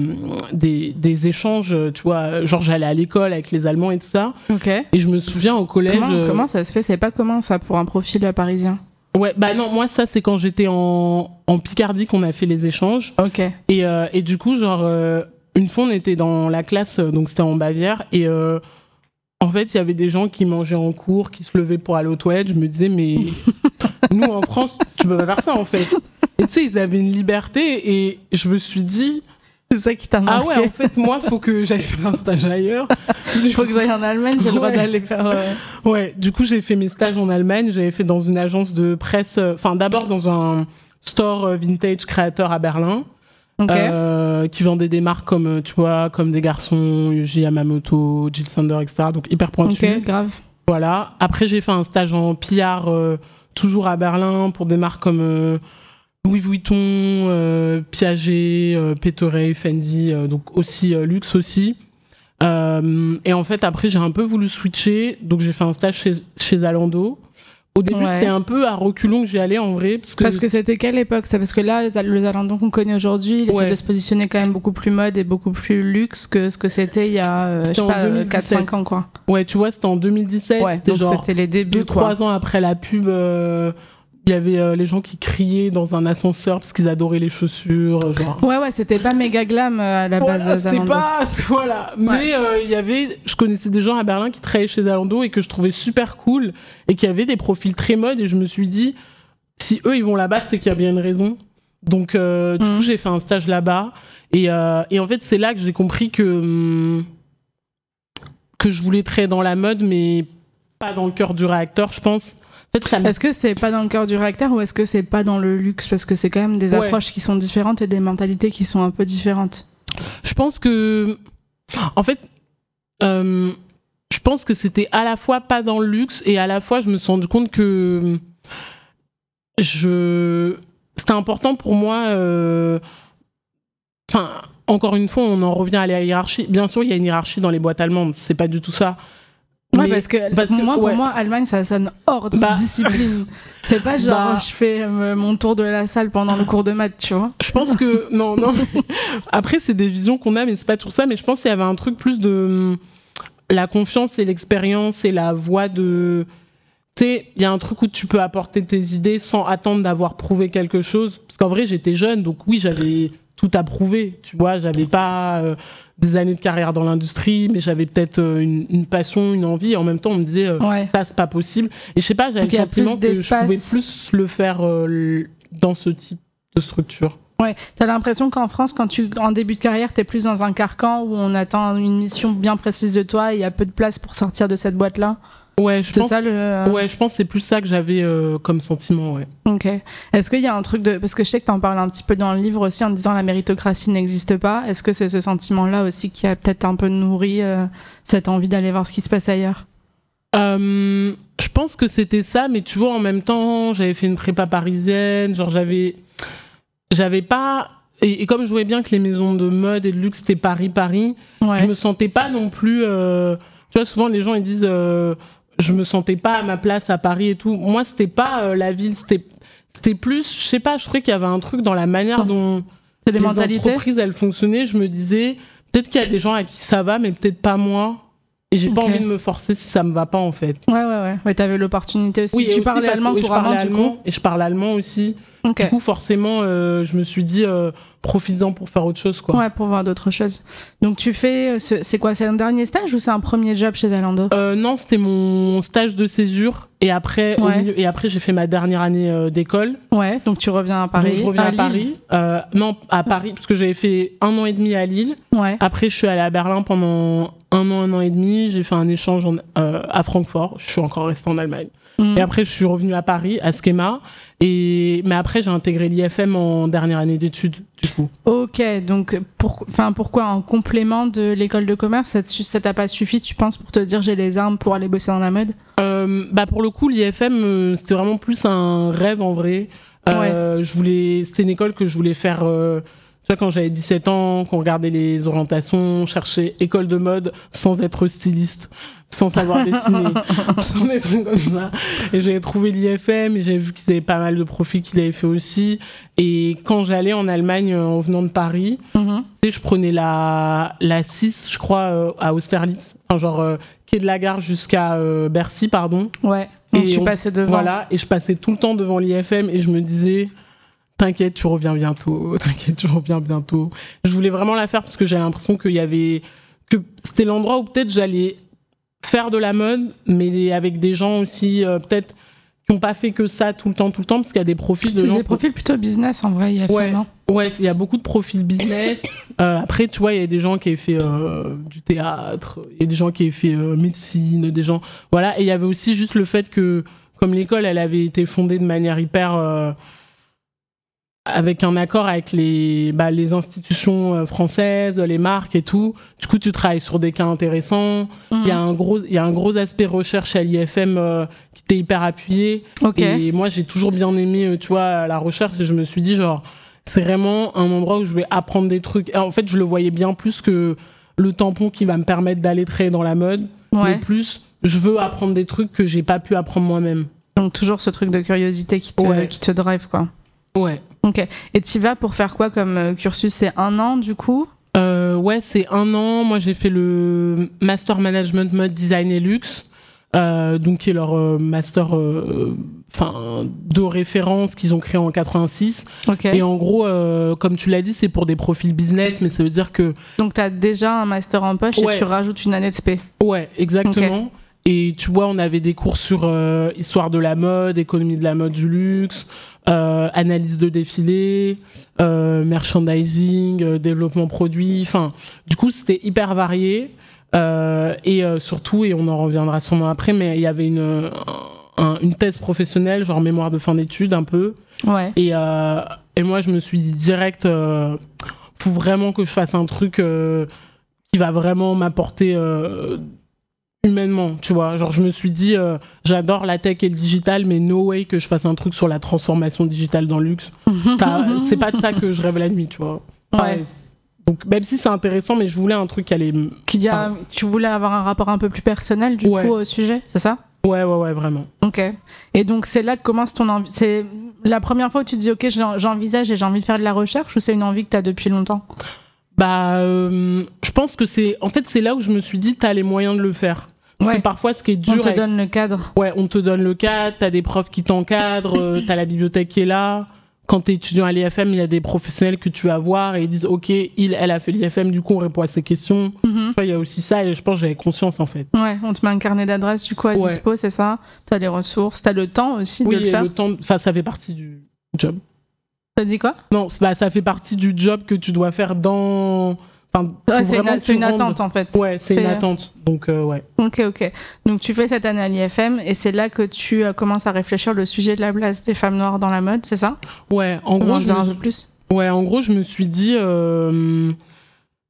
des des échanges, tu vois, genre j'allais à l'école avec les Allemands et tout ça. Ok. Et je me souviens au collège. Comment, comment ça se fait? C'est pas commun ça pour un profil parisien? Ouais, bah non, moi ça c'est quand j'étais en en Picardie qu'on a fait les échanges. Ok. Et, euh, et du coup, genre, euh, une fois, on était dans la classe, euh, donc c'était en Bavière, et euh, en fait, il y avait des gens qui mangeaient en cours, qui se levaient pour aller aux toilettes. Je me disais, mais <laughs> nous, en France, tu peux pas faire ça, en fait. Et tu sais, ils avaient une liberté, et je me suis dit, C'est ça qui t'a ah marqué. ouais, en fait, moi, faut que j'aille faire un stage ailleurs. <laughs> Il faut que j'aille en Allemagne, j'ai le droit Ouais. d'aller faire. euh, Ouais, du coup, j'ai fait mes stages en Allemagne. J'avais fait dans une agence de presse, euh, enfin, d'abord dans un store euh, vintage créateur à Berlin. Ok. euh, qui vendait des marques comme tu vois comme des garçons Yuji Yamamoto, Jill Sander, etc. Donc hyper pointu. ok, grave. Voilà. Après j'ai fait un stage en PR euh, toujours à Berlin pour des marques comme Louis Vuitton, euh, Piaget, euh, Pétoré, Fendi, euh, donc aussi euh, luxe aussi. Et en fait après j'ai un peu voulu switcher, donc j'ai fait un stage chez, chez Zalando. Au début Ouais. c'était un peu à reculons que j'y allais en vrai parce que, Parce que c'était quelle époque ça? Parce que là, le Zalando qu'on connaît aujourd'hui, il essaie Ouais. de se positionner quand même beaucoup plus mode et beaucoup plus luxe que ce que c'était il y a, je sais en pas, 2017. 4-5 ans, quoi. ouais tu vois c'était en 2017, Ouais, c'était donc genre c'était les débuts, deux, quoi. trois ans après la pub, il y avait euh, les gens qui criaient dans un ascenseur parce qu'ils adoraient les chaussures. euh, Genre. Ouais, ouais, c'était pas méga glam euh, à la base, <laughs> Voilà, c'est Zalando. pas voilà mais euh, il y avait je connaissais des gens à Berlin qui travaillaient chez Zalando et que je trouvais super cool et qui avaient des profils très mode et je me suis dit si eux ils vont là-bas c'est qu'il y a bien une raison donc du Mhm. coup j'ai fait un stage là-bas et, et en fait c'est là que j'ai compris que hum, que je voulais travailler dans la mode mais pas dans le cœur du réacteur je pense Est-ce que c'est pas dans le cœur du réacteur ou est-ce que c'est pas dans le luxe? Parce que c'est quand même des Ouais. approches qui sont différentes et des mentalités qui sont un peu différentes. Je pense que, en fait, euh, je pense que c'était à la fois pas dans le luxe et à la fois je me suis rendu compte que je, c'était important pour moi. euh, Enfin, encore une fois, on en revient à la hiérarchie. Bien sûr, il y a une hiérarchie dans les boîtes allemandes. C'est pas du tout ça. Ouais, parce que, parce que- moi, ouais. pour moi, Allemagne, ça sonne ordre, Bah. discipline. <laughs> C'est pas genre, Bah. je fais euh, mon tour de la salle pendant le cours de maths, tu vois. Je pense que <laughs> non, non. Après, c'est des visions qu'on a, mais c'est pas toujours ça. Mais je pense qu'il y avait un truc plus de la confiance et l'expérience et la voix de. Tu sais, il y a un truc où tu peux apporter tes idées sans attendre d'avoir prouvé quelque chose. Parce qu'en vrai, j'étais jeune, donc oui, j'avais tout à prouver. Tu vois, j'avais pas euh, des années de carrière dans l'industrie, mais j'avais peut-être euh, une, une passion, une envie. Et en même temps, on me disait, euh, Ouais. ça, c'est pas possible. Et je sais pas, j'avais le sentiment que je pouvais plus le faire euh, dans ce type de structure. Ouais, t'as l'impression qu'en France, quand tu en début de carrière, t'es plus dans un carcan où on attend une mission bien précise de toi et il y a peu de place pour sortir de cette boîte-là? Ouais, je pense. ça le. Ouais, je pense que c'est plus ça que j'avais euh, comme sentiment, ouais. Ok. Est-ce qu'il y a un truc de. Parce que je sais que t'en parles un petit peu dans le livre aussi en disant la méritocratie n'existe pas. Est-ce que c'est ce sentiment-là aussi qui a peut-être un peu nourri euh, cette envie d'aller voir ce qui se passe ailleurs? Euh, je pense que c'était ça, mais tu vois, en même temps, j'avais fait une prépa parisienne, genre j'avais, j'avais pas, et, et comme je voyais bien que les maisons de mode et de luxe c'était Paris, Paris, Ouais. je me sentais pas non plus, euh, tu vois, souvent les gens ils disent, euh, je me sentais pas à ma place à Paris et tout. Moi, c'était pas euh, la ville, c'était, c'était plus, je sais pas, je trouvais qu'il y avait un truc dans la manière dont C'est des les mentalités entreprises elles fonctionnaient. Je me disais, peut-être qu'il y a des gens à qui ça va, mais peut-être pas moi. Et j'ai pas envie de me forcer si ça me va pas en fait. Ouais, ouais, ouais. Ouais, t'avais l'opportunité aussi. et tu aussi parlais allemand oui, couramment, du allemand, coup Et je parle allemand aussi. Du coup, forcément, euh, je me suis dit, euh, profites-en pour faire autre chose, quoi. Ouais, pour voir d'autres choses. Donc tu fais, euh, ce- c'est quoi, c'est un dernier stage ou c'est un premier job chez Zalando? Euh, non, c'était mon stage de césure. Et après, au Ouais. milieu- et après j'ai fait ma dernière année d'école. Ouais, donc tu reviens à Paris. Donc, je reviens à, Paris. Non, à Paris, parce que j'avais fait un an et demi à Lille. Ouais. Après, je suis allée à Berlin pendant un an, un an et demi. J'ai fait un échange en- à Francfort. Je suis encore restée en Allemagne. Mhm. Et après, je suis revenue à Paris, à Schema. Et mais après, j'ai intégré l'IFM en dernière année d'études, du coup. Ok, donc pour, enfin, pourquoi en complément de l'école de commerce, ça t'a pas suffi, tu penses, pour te dire j'ai les armes pour aller bosser dans la mode? Euh, bah pour le coup, l'IFM, euh, c'était vraiment plus un rêve en vrai. Euh, Je voulais, c'était une école que je voulais faire. euh, tu vois, quand j'avais 17 ans, qu'on regardait les orientations, chercher école de mode sans être styliste, sans savoir dessiner, <laughs> sans des trucs comme ça. Et j'avais trouvé l'IFM et j'avais vu qu'ils avaient pas mal de profils qu'il avait fait aussi. Et quand j'allais en Allemagne euh, en venant de Paris, Mhm. tu sais, je prenais la, la 6, je crois, euh, à Austerlitz. Enfin, genre, euh, quai de la gare jusqu'à euh, Bercy, pardon. Ouais. Donc Et tu on- passais devant. Voilà, et je passais tout le temps devant l'IFM et je me disais, t'inquiète, tu reviens bientôt, <laughs> t'inquiète, tu reviens bientôt. Je voulais vraiment la faire parce que j'avais l'impression qu'il y avait, que c'était l'endroit où peut-être j'allais faire de la mode, mais avec des gens aussi, euh, peut-être, qui n'ont pas fait que ça tout le temps, tout le temps, parce qu'il y a des profils de gens. des profils plutôt business en vrai, il y a Ouais. Ouais, il y a beaucoup de profils business. <coughs> Euh, après, tu vois, il y a des gens qui avaient fait euh, du théâtre, il y a des gens qui avaient fait médecine, des gens. Voilà. Et il y avait aussi juste le fait que, comme l'école, elle avait été fondée de manière hyper. Avec un accord avec les, bah, les institutions euh, françaises, les marques et tout. Du coup, tu travailles sur des cas intéressants. Il y a Mhm. un gros, il y a un gros aspect recherche à l'IFM euh, qui était hyper appuyé. Et moi, j'ai toujours bien aimé, euh, tu vois, la recherche. Et je me suis dit, genre, c'est vraiment un endroit où je vais apprendre des trucs. Et en fait, je le voyais bien plus que le tampon qui va me permettre d'aller travailler dans la mode. Mais Ouais. plus, je veux apprendre des trucs que j'ai pas pu apprendre moi-même. Donc toujours ce truc de curiosité qui te, Ouais. qui te drive, quoi. Ouais. Ok. Et tu vas pour faire quoi comme euh, cursus? C'est un an, du coup? Euh, ouais, c'est un an. Moi, j'ai fait le Master Management Mode Design et Luxe. Euh, donc qui est leur euh, master euh, enfin de référence qu'ils ont créé en 86 Ok. et en gros comme tu l'as dit c'est pour des profils business mais ça veut dire que Donc t'as déjà un master en poche Ouais. et tu rajoutes une année de spé. Ouais, exactement. Et tu vois, on avait des cours sur histoire de la mode, économie de la mode du luxe, analyse de défilé, euh, merchandising, euh, développement produit. Enfin, du coup, c'était hyper varié. Euh, et euh, surtout, et on en reviendra sûrement après, mais il y avait une, un- une thèse professionnelle, genre mémoire de fin d'études un peu. Ouais. Et, euh, et moi, je me suis dit direct, euh, faut vraiment que je fasse un truc euh, qui va vraiment m'apporter euh, humainement, tu vois. Genre, je me suis dit, euh, j'adore la tech et le digital, mais no way que je fasse un truc sur la transformation digitale dans le luxe. <laughs> C'est pas de ça que je rêve la nuit, tu vois. Ouais. donc, même si c'est intéressant, mais je voulais un truc qui allait. a, tu voulais avoir un rapport un peu plus personnel, du Ouais. coup, au sujet, c'est ça? Ouais, ouais, ouais, vraiment. Ok. Et donc c'est là que commence ton envie. C'est la première fois où tu te dis ok j'en- j'envisage et j'ai envie de faire de la recherche ou c'est une envie que tu as depuis longtemps? Bah, euh, je pense que c'est. En fait, c'est là où je me suis dit, t'as les moyens de le faire. Ouais. parfois, ce qui est dur. On te avec- donne le cadre. Ouais, on te donne le cadre, t'as des profs qui t'encadrent, euh, t'as la bibliothèque qui est là. Quand t'es étudiant à l'IFM, il y a des professionnels que tu vas voir et ils disent, OK, il, elle a fait l'IFM, du coup, on répond à ses questions. Vois, il y a aussi ça et je pense que j'avais conscience, en fait. Ouais, on te met un carnet d'adresses du coup à Ouais. dispo, c'est ça? T'as les ressources, t'as le temps aussi oui, de le faire. le temps. Enfin, ça fait partie du job. T'as dit quoi? Non, bah, ça fait partie du job que tu dois faire dans. Enfin, Ouais, C'est une, attente en fait. Ouais, c'est une attente. Donc, euh, ouais. Ok, ok. Donc tu fais cette année à l'IFM et c'est là que tu euh, commences à réfléchir le sujet de la place des femmes noires dans la mode, c'est ça? Ouais, en gros, en je me plus? Ouais, en gros, je me suis dit, euh,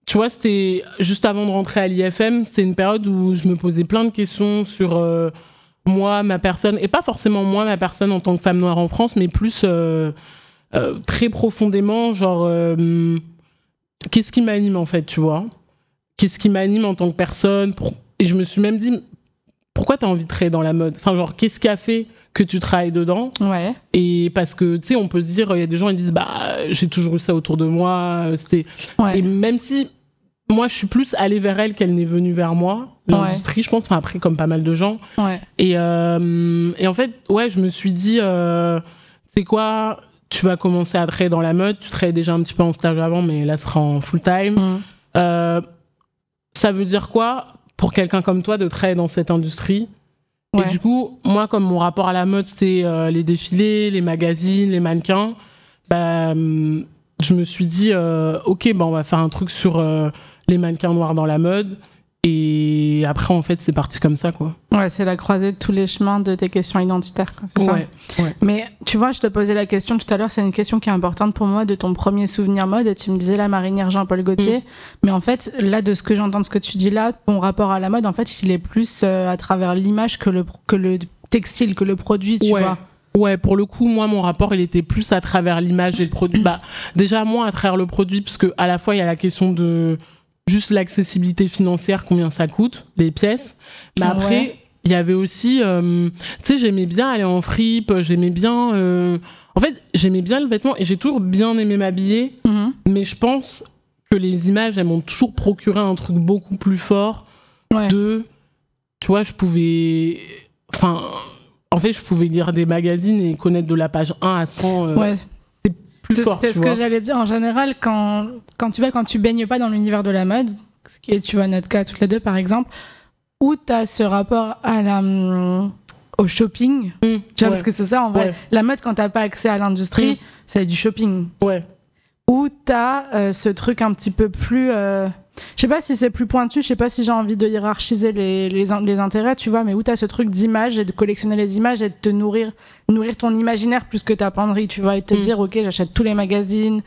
tu vois, c'était juste avant de rentrer à l'IFM, c'est une période où je me posais plein de questions sur euh, moi, ma personne, et pas forcément moi, ma personne en tant que femme noire en France, mais plus euh, euh, très profondément, genre, euh, qu'est-ce qui m'anime en fait, tu vois? Qu'est-ce qui m'anime en tant que personne Pour- Et je me suis même dit, pourquoi t'as envie de travailler dans la mode? Enfin, genre, qu'est-ce qui a fait que tu travailles dedans? Ouais. et parce que, tu sais, on peut se dire, il y a des gens qui disent, bah, j'ai toujours eu ça autour de moi. euh, C'était... Ouais. Et même si moi, je suis plus allée vers elle qu'elle n'est venue vers moi, l'industrie, je pense, enfin, après, comme pas mal de gens. Ouais. Et, euh, et en fait, ouais, je me suis dit, euh, c'est quoi Tu vas commencer à travailler dans la mode. Tu travaillais déjà un petit peu en stage avant, mais là, ce sera en full time. Mm. Euh, ça veut dire quoi pour quelqu'un comme toi de travailler dans cette industrie? Ouais. Et du coup, moi, comme mon rapport à la mode, c'est euh, les défilés, les magazines, les mannequins, bah, hum, je me suis dit, euh, ok, bah, on va faire un truc sur les mannequins noirs dans la mode. Et après, en fait, c'est parti comme ça, quoi. Ouais, c'est la croisée de tous les chemins de tes questions identitaires, quoi, c'est ça Ouais, ouais. Mais tu vois, je te posais la question tout à l'heure, c'est une question qui est importante pour moi de ton premier souvenir mode, et tu me disais la marinière Jean-Paul Gaultier. Mm. Mais en fait, là, de ce que j'entends de ce que tu dis là, ton rapport à la mode, en fait, il est plus euh, à travers l'image que le, que le textile, que le produit, tu Ouais. vois. Ouais, pour le coup, moi, mon rapport, il était plus à travers l'image et le produit. Bah, déjà, moi, à travers le produit, parce que à la fois, il y a la question de juste l'accessibilité financière, combien ça coûte, les pièces. Mais Ouais. après, il y avait aussi, euh, tu sais, j'aimais bien aller en fripe, j'aimais bien. euh, En fait, j'aimais bien le vêtement et j'ai toujours bien aimé m'habiller, Mhm. mais je pense que les images, elles m'ont toujours procuré un truc beaucoup plus fort Ouais. de tu vois je pouvais enfin en fait je pouvais lire des magazines et connaître de la page 1 à 100 euh, Ouais. Plus C'est fort c'est tu ce vois que j'allais dire. En général, quand, quand tu vas, quand tu baignes pas dans l'univers de la mode, ce qui est, tu vois, notre cas toutes les deux, par exemple, où tu as ce rapport à la, hum, au shopping, Mmh, tu vois, ouais, parce que c'est ça, en vrai. Ouais. La mode, quand t'as pas accès à l'industrie, Mm. c'est du shopping. ouais Où t'as euh, ce truc un petit peu plus. euh, Je sais pas si c'est plus pointu, je sais pas si j'ai envie de hiérarchiser les, les, in- les intérêts, tu vois, mais où t'as ce truc d'image et de collectionner les images et de te nourrir, nourrir ton imaginaire plus que ta penderie, tu vois, et te Mm. dire, ok, j'achète tous les magazines,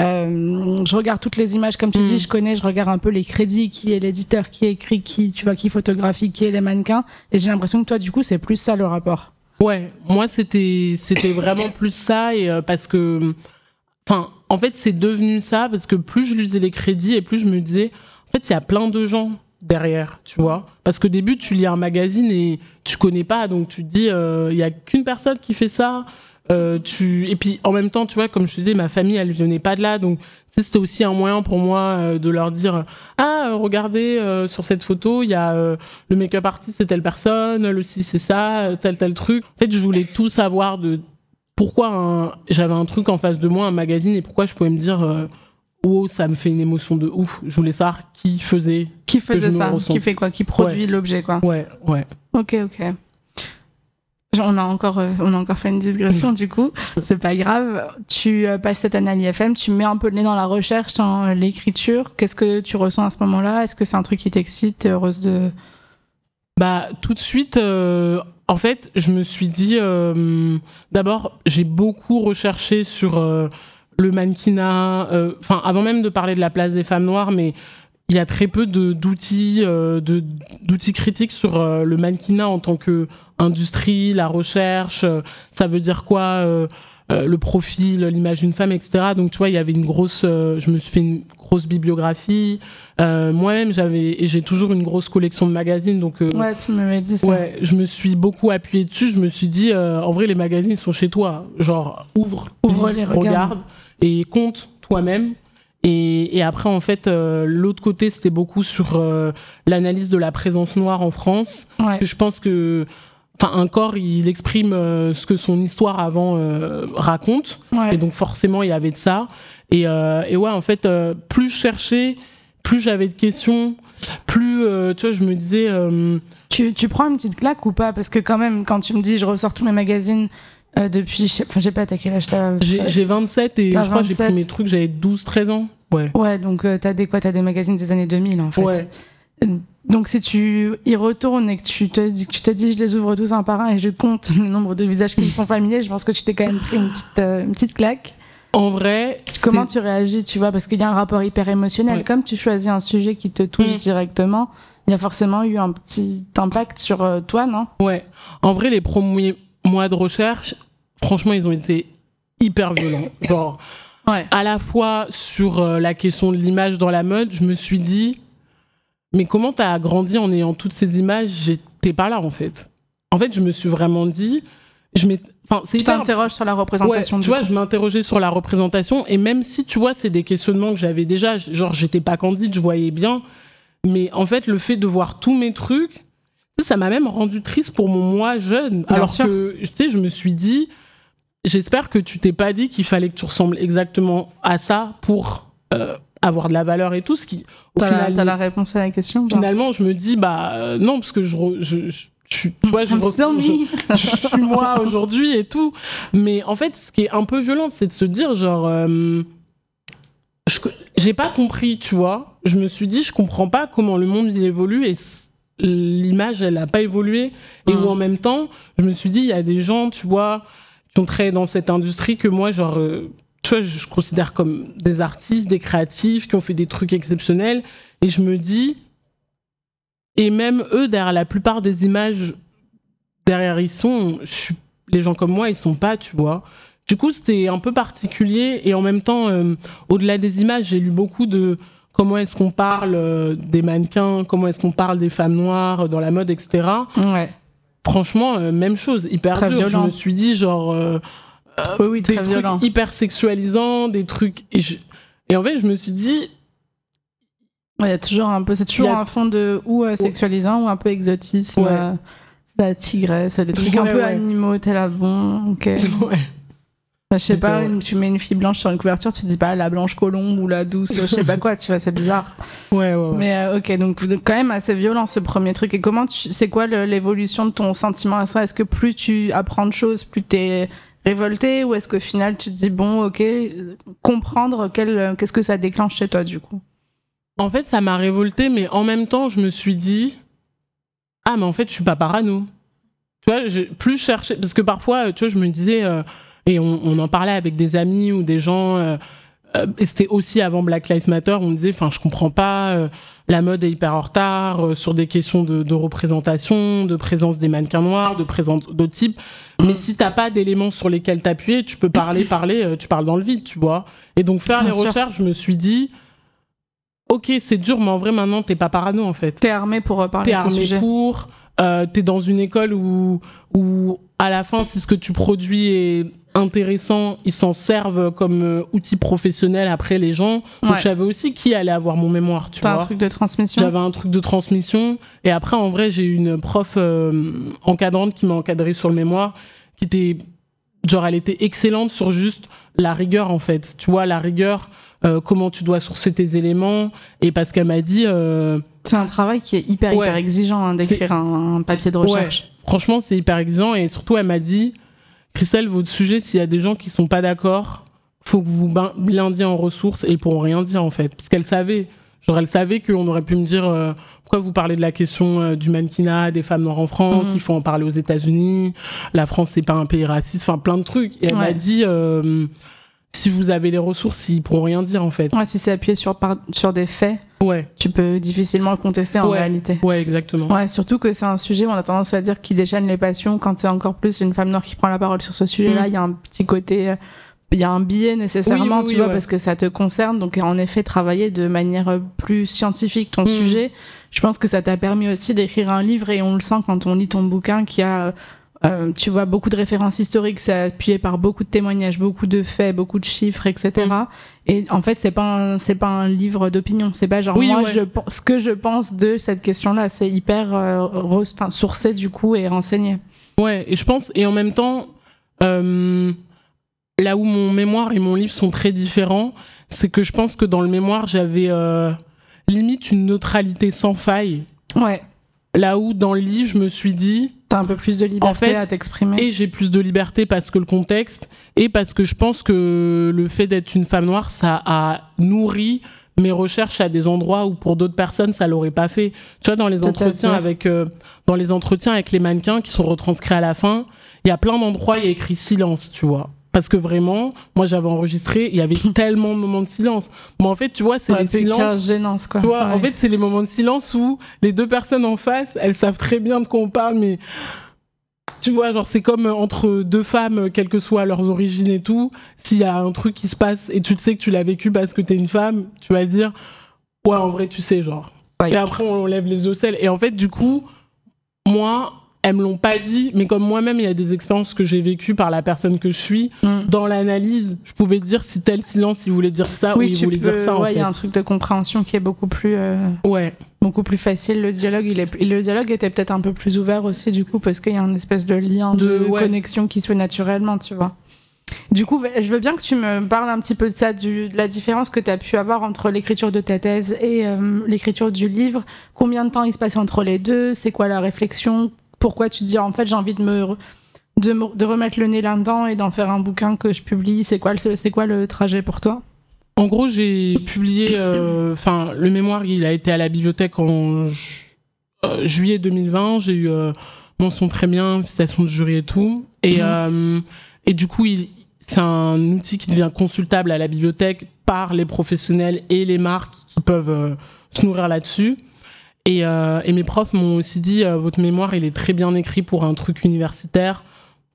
euh, je regarde toutes les images, comme tu Mm. dis, je connais, je regarde un peu les crédits, qui est l'éditeur, qui écrit, qui, tu vois, qui photographie, qui est les mannequins, et j'ai l'impression que toi, du coup, c'est plus ça le rapport. ouais moi c'était c'était vraiment plus ça et euh, parce que enfin en fait c'est devenu ça parce que plus je lisais les crédits et plus je me disais en fait il y a plein de gens derrière tu vois. Parce qu'au début tu lis un magazine et tu connais pas donc tu te dis euh, il y a qu'une personne qui fait ça Euh, tu et puis en même temps tu vois comme je te disais ma famille elle venait pas de là donc c'était aussi un moyen pour moi euh, de leur dire ah regardez sur cette photo il y a le make-up artiste c'est telle personne le ci c'est ça tel tel truc en fait je voulais tout savoir de pourquoi un- j'avais un truc en face de moi un magazine et pourquoi je pouvais me dire euh, oh ça me fait une émotion de ouf je voulais savoir qui faisait Qui faisait ça? Qui fait quoi? Qui produit l'objet, quoi? ouais ouais Ok, ok. On a encore, euh, on a encore fait une digression du coup, <laughs> c'est pas grave. Tu euh, passes cette année à l'IFM, tu mets un peu le nez dans la recherche, dans euh, l'écriture. Qu'est-ce que tu ressens à ce moment-là? Est-ce que c'est un truc qui t'excite? T'es heureuse de. Bah, tout de suite, euh, en fait, je me suis dit, euh, d'abord, j'ai beaucoup recherché sur euh, le mannequinat, euh, enfin, avant même de parler de la place des femmes noires, mais il y a très peu d'outils euh, d'outils critiques sur euh, le mannequinat en tant que industrie, la recherche, euh, ça veut dire quoi le profil, l'image d'une femme, etc. Donc tu vois, il y avait une grosse, je me suis fait une grosse bibliographie. Moi-même, j'avais et j'ai toujours une grosse collection de magazines, donc Ouais, tu m'avais dit ça. Ouais, je me suis beaucoup appuyée dessus. Je me suis dit, en vrai, les magazines sont chez toi. Genre, ouvre, Ouvre-les, lis, regarde. regarde et compte toi-même. Et, et après, en fait, euh, l'autre côté, c'était beaucoup sur euh, l'analyse de la présence noire en France. Ouais. Je pense que, enfin, un corps, il exprime euh, ce que son histoire avant raconte. Ouais. Et donc, forcément, il y avait de ça. Et, et ouais, en fait, plus je cherchais, plus j'avais de questions, plus, tu vois, je me disais. Tu, tu prends une petite claque ou pas? Parce que quand même, quand tu me dis je ressors tous mes magazines euh, depuis, enfin, j'ai pas attaqué l'âge. j'ai j'ai 27 et je crois que j'ai 27. pris mes trucs, j'avais 12-13 ans. Ouais. Ouais, donc euh, t'as des quoi T'as des magazines des années 2000 en fait. Ouais. Donc si tu y retournes et que tu te dis, que tu te dis je les ouvre tous un par un et je compte le nombre de visages qui me sont familiers, je pense que tu t'es quand même pris une petite, euh, une petite claque. En vrai, Comment tu réagis, tu vois Parce qu'il y a un rapport hyper émotionnel. Ouais. Comme tu choisis un sujet qui te touche Mm. directement, il y a forcément eu un petit impact sur euh, toi, non? Ouais. En vrai, les premiers mois de recherche, franchement, ils ont été hyper violents. Genre, Ouais. à la fois sur euh, la question de l'image dans la mode, je me suis dit, mais comment t'as grandi en ayant toutes ces images? J'étais pas là, en fait. En fait, je me suis vraiment dit, je enfin, Tu t'interroges sur la représentation Ouais, tu vois, coup. je m'interrogeais sur la représentation et même si tu vois, c'est des questionnements que j'avais déjà, genre j'étais pas candide, je voyais bien, mais en fait, le fait de voir tous mes trucs, ça m'a même rendu triste pour mon moi jeune. Bien alors sûr. que, tu sais, je me suis dit, j'espère que tu t'es pas dit qu'il fallait que tu ressembles exactement à ça pour euh, avoir de la valeur et tout, ce qui, au T'as la, final, t'as la réponse à la question finalement, je me dis, bah euh, non, parce que je, re- je, je, suis- tu vois, je, <laughs> I'm re- still je- me. je suis moi aujourd'hui et tout. Mais en fait, ce qui est un peu violent, c'est de se dire, genre, euh, je- j'ai pas compris, tu vois. Je me suis dit, je comprends pas comment le monde il évolue et l'image, elle a pas évolué. Et Mm. où en même temps, je me suis dit, il y a des gens, tu vois, qui ont travaillé dans cette industrie que moi, genre, euh, tu vois, je, je considère comme des artistes, des créatifs, qui ont fait des trucs exceptionnels. Et je me dis, et même eux, derrière la plupart des images, derrière ils sont, je suis- les gens comme moi, ils sont pas, tu vois. Du coup, c'était un peu particulier et en même temps, euh, au-delà des images, j'ai lu beaucoup de comment est-ce qu'on parle euh, des mannequins, comment est-ce qu'on parle des femmes noires euh, dans la mode, etc. Ouais. Franchement, euh, même chose, hyper Très dur. violent. Je me suis dit, genre, euh, Oui, oui, des trucs violent. hyper sexualisants, des trucs. Et, je- et en fait, je me suis dit, Ouais, Il y a toujours un peu, c'est toujours a- un fond de ou euh, sexualisant ou un peu exotisme. Ouais. la tigresse, des trucs un peu animaux, t'es là, bon, ok. <laughs> Bah, je sais pas, euh, tu mets une fille blanche sur une couverture, tu dis pas la blanche colombe ou la douce, je sais pas quoi, tu vois, c'est bizarre. <laughs> Ouais, ouais, ouais. Mais euh, ok, donc quand même assez violent ce premier truc. Et comment tu, c'est quoi l'évolution de ton sentiment à ça? Est-ce que plus tu apprends de choses, plus t'es révolté, ou est-ce qu'au final tu te dis bon, ok, comprendre qu'est-ce que ça déclenche chez toi du coup? En fait, ça m'a révolté, mais en même temps, je me suis dit, ah, mais en fait, je suis pas parano. Tu vois, plus cherché, parce que parfois, tu vois, je me disais, euh, et on, on en parlait avec des amis ou des gens, euh, euh, c'était aussi avant Black Lives Matter, on me disait, enfin, je comprends pas, euh, la mode est hyper en retard sur des questions de, de représentation, de présence des mannequins noirs, de présence d'autres types. Mais si t'as pas d'éléments sur lesquels t'appuyer, tu peux parler, <coughs> parler, tu parles dans le vide, tu vois. Et donc, faire Bien les sûr. recherches, je me suis dit, ok, c'est dur, mais en vrai, maintenant, t'es pas parano, en fait. T'es armé pour parler de ce armé sujet pour, euh, t'es dans une école où, où, à la fin, si ce que tu produis est intéressant, ils s'en servent comme euh, outil professionnel après les gens. Donc, Ouais. je savais aussi qui allait avoir mon mémoire, tu T'as un vois. truc de transmission J'avais un truc de transmission. Et après, en vrai, j'ai eu une prof euh, encadrante qui m'a encadré sur le mémoire, qui était, genre, elle était excellente sur juste la rigueur, en fait. Tu vois, la rigueur, euh, comment tu dois sourcer tes éléments. Et parce qu'elle m'a dit, euh, C'est un travail qui est hyper, Ouais. hyper exigeant hein, d'écrire un, un papier de recherche. Ouais, franchement, c'est hyper exigeant. Et surtout, elle m'a dit, Christelle, votre sujet, s'il y a des gens qui sont pas d'accord, faut que vous blindiez en ressources et ils pourront rien dire, en fait. Parce qu'elle savait. Genre, elle savait qu'on aurait pu me dire, euh, pourquoi vous parlez de la question euh, du mannequinat, des femmes noires en France, Mhm. il faut en parler aux États-Unis, la France, c'est pas un pays raciste, enfin, plein de trucs. Et elle m'a dit, euh, si vous avez les ressources, ils pourront rien dire, en fait. Ouais, si c'est appuyé sur, par- sur des faits, Ouais, tu peux difficilement le contester en Ouais. réalité. ouais, exactement. Ouais, surtout que c'est un sujet où on a tendance à dire qu'il déchaîne les passions. Quand c'est encore plus une femme noire qui prend la parole sur ce sujet-là, Mm. il y a un petit côté, euh, il y a un biais nécessairement, Oui, oui, tu oui, vois, ouais. parce que ça te concerne. Donc, en effet, travailler de manière euh, plus scientifique ton Mm. sujet, je pense que ça t'a permis aussi d'écrire un livre et on le sent quand on lit ton bouquin qu'il y a euh, tu vois beaucoup de références historiques, c'est appuyé par beaucoup de témoignages, beaucoup de faits, beaucoup de chiffres, etc. Mm. Et en fait, c'est pas un, c'est pas un livre d'opinion. C'est pas genre Oui, moi ouais. je pense ce que je pense de cette question-là. C'est hyper euh, re- sourcé du coup et renseigné. Ouais, et je pense, et en même temps, euh, là où mon mémoire et mon livre sont très différents, c'est que je pense que dans le mémoire, j'avais euh, limite une neutralité sans faille. Ouais. Là où dans le livre, je me suis dit, T'as un peu plus de liberté En fait, à t'exprimer. et j'ai plus de liberté parce que le contexte, et parce que je pense que le fait d'être une femme noire, ça a nourri mes recherches à des endroits où pour d'autres personnes ça l'aurait pas fait. Tu vois dans les entretiens avec euh, dans les entretiens avec les mannequins qui sont retranscrits à la fin, il y a plein d'endroits il y a écrit silence, tu vois. Parce que vraiment, moi j'avais enregistré, il y avait <laughs> tellement de moments de silence. Mais en fait, tu vois, c'est Ouais, les silences gênance quoi. tu vois, en Ouais. fait, c'est les moments de silence où les deux personnes en face, elles savent très bien de quoi on parle, mais tu vois, genre, c'est comme entre deux femmes, quelles que soient leurs origines et tout, s'il y a un truc qui se passe et tu sais que tu l'as vécu parce que t'es une femme, tu vas dire, ouais, en vrai, tu sais, genre. Ouais. Et après, on lève les ciel. Et en fait, du coup, moi, elles me l'ont pas dit, mais comme moi-même, il y a des expériences que j'ai vécues par la personne que je suis, Mm. dans l'analyse, je pouvais dire si tel silence, il voulait dire ça ou oui, il tu voulait peux. dire ça, ouais, il y a un truc de compréhension qui est beaucoup plus. euh, Ouais. beaucoup plus facile. Le dialogue, il est, le dialogue était peut-être un peu plus ouvert aussi, du coup, parce qu'il y a un espèce de lien, de, De- ouais. connexion qui se fait naturellement, tu vois. Du coup, je veux bien que tu me parles un petit peu de ça, du- de la différence que tu as pu avoir entre l'écriture de ta thèse et euh, l'écriture du livre. Combien de temps il se passe entre les deux? C'est quoi la réflexion? Pourquoi tu te dis, en fait, j'ai envie de me, de, me- de remettre le nez là-dedans et d'en faire un bouquin que je publie C'est quoi, le- c'est quoi le trajet pour toi? En gros, j'ai publié, euh, enfin, le mémoire, il a été à la bibliothèque en ju- euh, juillet 2020. J'ai eu euh, mention très bien, félicitations de jury et tout. Et, Mhm. euh, et du coup, il- c'est un outil qui devient consultable à la bibliothèque par les professionnels et les marques qui peuvent se nourrir là-dessus. Et, euh, et mes profs m'ont aussi dit, euh, votre mémoire, il est très bien écrit pour un truc universitaire.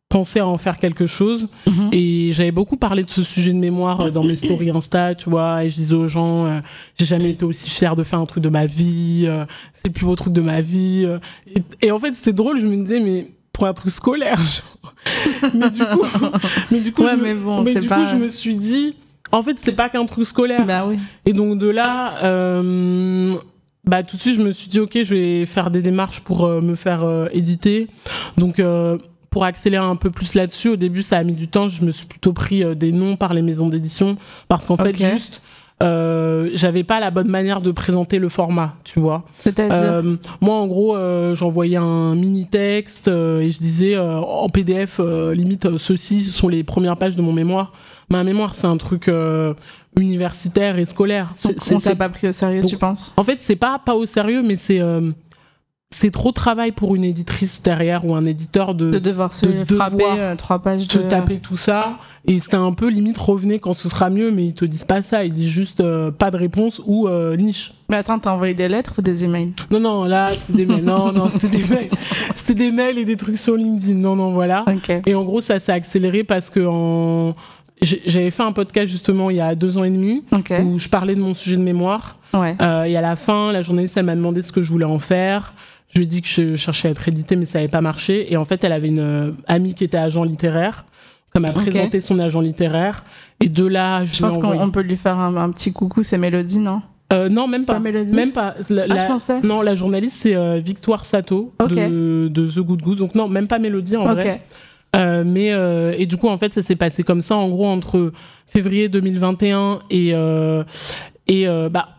Pensez à en faire quelque chose. Et j'avais beaucoup parlé de ce sujet de mémoire euh, dans mes stories Insta, tu vois, et je disais aux gens, j'ai jamais été aussi fière de faire un truc de ma vie, c'est plus beau truc de ma vie. et, et en fait, c'est drôle, je me disais, mais pour un truc scolaire, <laughs> mais du coup, mais du coup, Ouais, je, me- mais bon, mais c'est du pas- coup, je me suis dit, en fait, c'est pas qu'un truc scolaire. Bah oui. Et donc de là, euh, bah tout de suite, je me suis dit ok, je vais faire des démarches pour euh, me faire euh, éditer. Donc euh, pour accélérer un peu plus là-dessus, au début ça a mis du temps. Je me suis plutôt pris euh, des noms par les maisons d'édition parce qu'en fait juste euh, j'avais pas la bonne manière de présenter le format, tu vois. C'est-à-dire. Euh, moi, en gros, euh, j'envoyais un mini texte et je disais en PDF, limite, ceux-ci ce sont les premières pages de mon mémoire. Ma mémoire, c'est un truc euh, universitaire et scolaire. Donc, on t'a pas pris au sérieux, Donc, tu penses? En fait, c'est pas pas au sérieux, mais c'est euh, c'est trop de travail pour une éditrice derrière ou un éditeur de, De devoir se de frapper devoir euh, trois pages te de. taper tout ça. Et c'était un peu limite revenez quand ce sera mieux, mais ils te disent pas ça. Ils disent juste euh, pas de réponse ou euh, niche. Mais attends, t'as envoyé des lettres ou des emails? Non, non, là, c'est des mails. Non, non, c'est des mails. C'est des mails et des trucs sur LinkedIn. Non, non, voilà. Ok. Et en gros, ça s'est accéléré parce que en... j'avais fait un podcast justement il y a deux ans et demi où je parlais de mon sujet de mémoire. Ouais. Euh, et à la fin, la journaliste, elle m'a demandé ce que je voulais en faire. Je lui ai dit que je cherchais à être édité, mais ça n'avait pas marché. Et en fait, elle avait une euh, amie qui était agent littéraire. Comme a Ok. présenté son agent littéraire. Et de là, je, Je pense qu'on peut lui faire un, un petit coucou, c'est Mélodie, non? Euh, non, même pas. Pas Mélodie? Même pas. La- Ah, la- je pensais. Non, la journaliste, c'est euh, Victoire Sato de, de The Good Good. Donc non, même pas Mélodie en vrai. Euh, mais euh, et du coup en fait ça s'est passé comme ça en gros entre février 2021 et euh, et euh, bah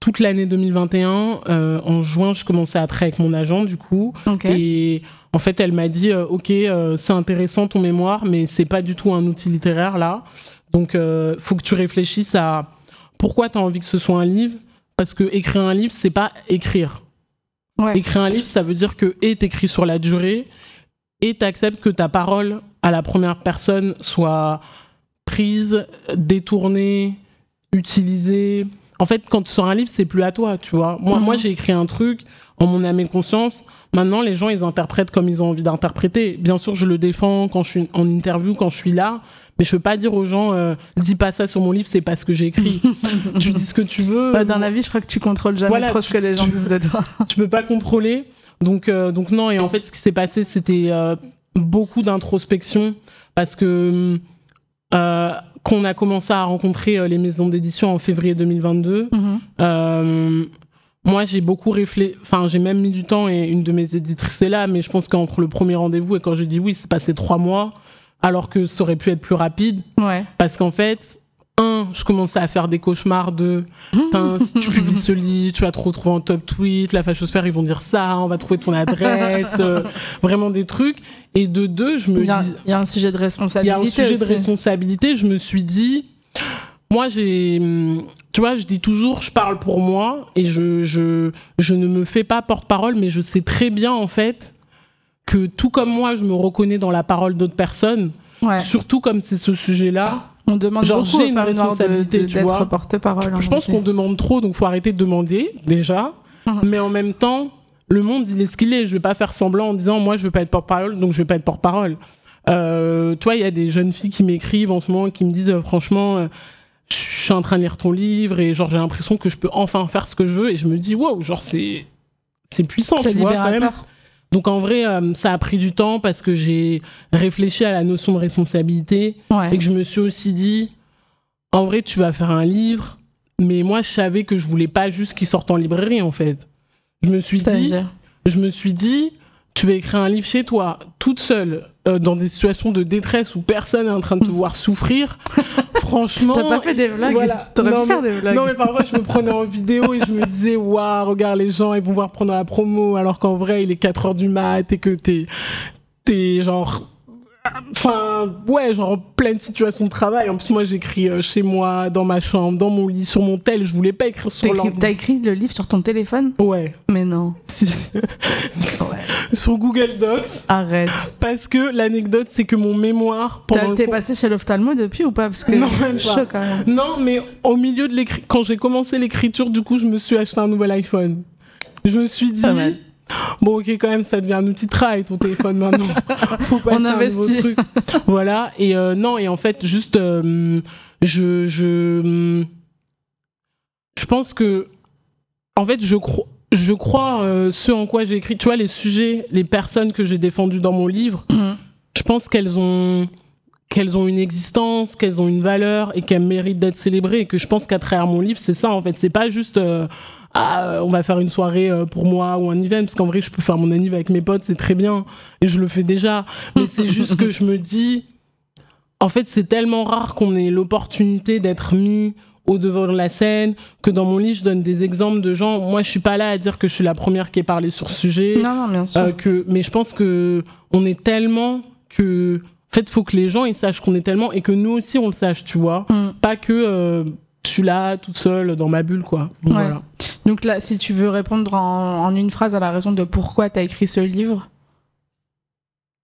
toute l'année 2021 euh, en juin je commençais à travailler avec mon agent du coup Ok. et en fait elle m'a dit ok euh, c'est intéressant ton mémoire mais c'est pas du tout un outil littéraire là donc euh, faut que tu réfléchisses à pourquoi tu as envie que ce soit un livre parce que écrire un livre c'est pas écrire Ouais. Écrire un livre, ça veut dire que et t'écris sur la durée et t'acceptes que ta parole à la première personne soit prise, détournée, utilisée. En fait, quand tu sors un livre, c'est plus à toi, tu vois. Moi, Mhm. moi j'ai écrit un truc en mon âme et conscience. Maintenant, les gens, ils interprètent comme ils ont envie d'interpréter. Bien sûr, je le défends quand je suis en interview, quand je suis là. Mais je peux pas dire aux gens, euh, dis pas ça sur mon livre, c'est pas ce que j'ai écrit. <laughs> tu dis ce que tu veux. Bah, dans la vie, je crois que tu contrôles jamais Voilà, trop ce que les gens tu- disent de toi. <laughs> tu peux pas contrôler. Donc, euh, donc non, et en fait, ce qui s'est passé, c'était. euh, beaucoup d'introspection parce que euh, qu'on a commencé à rencontrer les maisons d'édition en février 2022. Mhm. Euh, moi, j'ai beaucoup réfléchi, enfin, j'ai même mis du temps et une de mes éditrices est là, mais je pense qu'entre le premier rendez-vous et quand j'ai dit oui, c'est passé trois mois, alors que ça aurait pu être plus rapide, Ouais. parce qu'en fait, un, je commençais à faire des cauchemars de, tu publies ce livre, tu vas te retrouver en top tweet, la fachosphère, ils vont dire ça, on va trouver ton adresse, euh, vraiment des trucs. Et de deux, je me dis, il y a un sujet de il y a responsabilité un sujet de responsabilité. Je me suis dit, moi, j'ai, tu vois, je dis toujours, je parle pour moi et je, je, je ne me fais pas porte-parole, mais je sais très bien, en fait, que tout comme moi, je me reconnais dans la parole d'autres personnes, Ouais. surtout comme c'est ce sujet-là. On demande Genre, beaucoup aux une femmes noires d'être porte-parole. en Je pense qu'on demande trop, donc faut arrêter de demander, déjà. Mhm. Mais en même temps, le monde, il est ce qu'il est. Je vais pas faire semblant en disant, moi, je veux pas être porte-parole, donc je vais pas être porte-parole. Euh, toi, il y a des jeunes filles qui m'écrivent en ce moment, qui me disent, euh, franchement, euh, je suis en train de lire ton livre et genre, j'ai l'impression que je peux enfin faire ce que je veux. Et je me dis, wow, genre, c'est, c'est puissant, tu vois, quand même. Donc en vrai, euh, ça a pris du temps parce que j'ai réfléchi à la notion de responsabilité et que je me suis aussi dit, en vrai, tu vas faire un livre, mais moi, je savais que je voulais pas juste qu'il sorte en librairie, en fait. Je me suis dit, je me suis dit, tu vas écrire un livre chez toi, toute seule, euh, dans des situations de détresse où personne est en train de te voir souffrir. <laughs> Franchement. T'as pas fait des vlogs? voilà. T'aurais pu faire des vlogs. Non, mais parfois, je me prenais en vidéo et je me disais, waouh, regarde, les gens, ils vont voir prendre la promo, alors qu'en vrai, il est 4 heures du mat et que t'es, t'es genre, enfin, ouais, genre en pleine situation de travail. En plus, moi, j'écris euh, chez moi, dans ma chambre, dans mon lit, sur mon tel, je voulais pas écrire sur l'ordi. t'as écrit le livre sur ton téléphone? Ouais. Mais non. Si- <laughs> sur Google Docs. Arrête. Parce que l'anecdote, c'est que mon mémoire, T'es passé chez l'ophtalmo depuis ou pas? Parce que Non, même pas. quand même. Non, mais au milieu de l'écrit, quand j'ai commencé l'écriture, du coup, je me suis acheté un nouvel iPhone. Je me suis dit. Bon, ok, quand même, ça devient un outil de travail, ton téléphone maintenant. <laughs> Faut passer On un investit. truc. voilà. Et euh, non, et en fait, juste, euh, je, je, je pense que, en fait, je crois. Je crois euh, ce en quoi j'ai écrit, tu vois, les sujets, les personnes que j'ai défendues dans mon livre, Mhm. je pense qu'elles ont qu'elles ont une existence, qu'elles ont une valeur et qu'elles méritent d'être célébrées et que je pense qu'à travers mon livre, c'est ça en fait, c'est pas juste ah euh, on va faire une soirée euh, pour moi ou un event parce qu'en vrai je peux faire mon anniv avec mes potes, c'est très bien et je le fais déjà, mais c'est <laughs> juste que je me dis en fait, c'est tellement rare qu'on ait l'opportunité d'être mis au devant de la scène que dans mon livre, je donne des exemples de gens. Moi, je suis pas là à dire que je suis la première qui ait parlé sur ce sujet. Non, non, bien sûr. Euh, que, mais je pense que on est tellement que, en fait, faut que les gens ils sachent qu'on est tellement et que nous aussi on le sache, tu vois. Mm. Pas que euh, je suis là toute seule dans ma bulle, quoi. Donc, Ouais. Voilà. Donc là, si tu veux répondre en, en une phrase à la raison de pourquoi t'as écrit ce livre,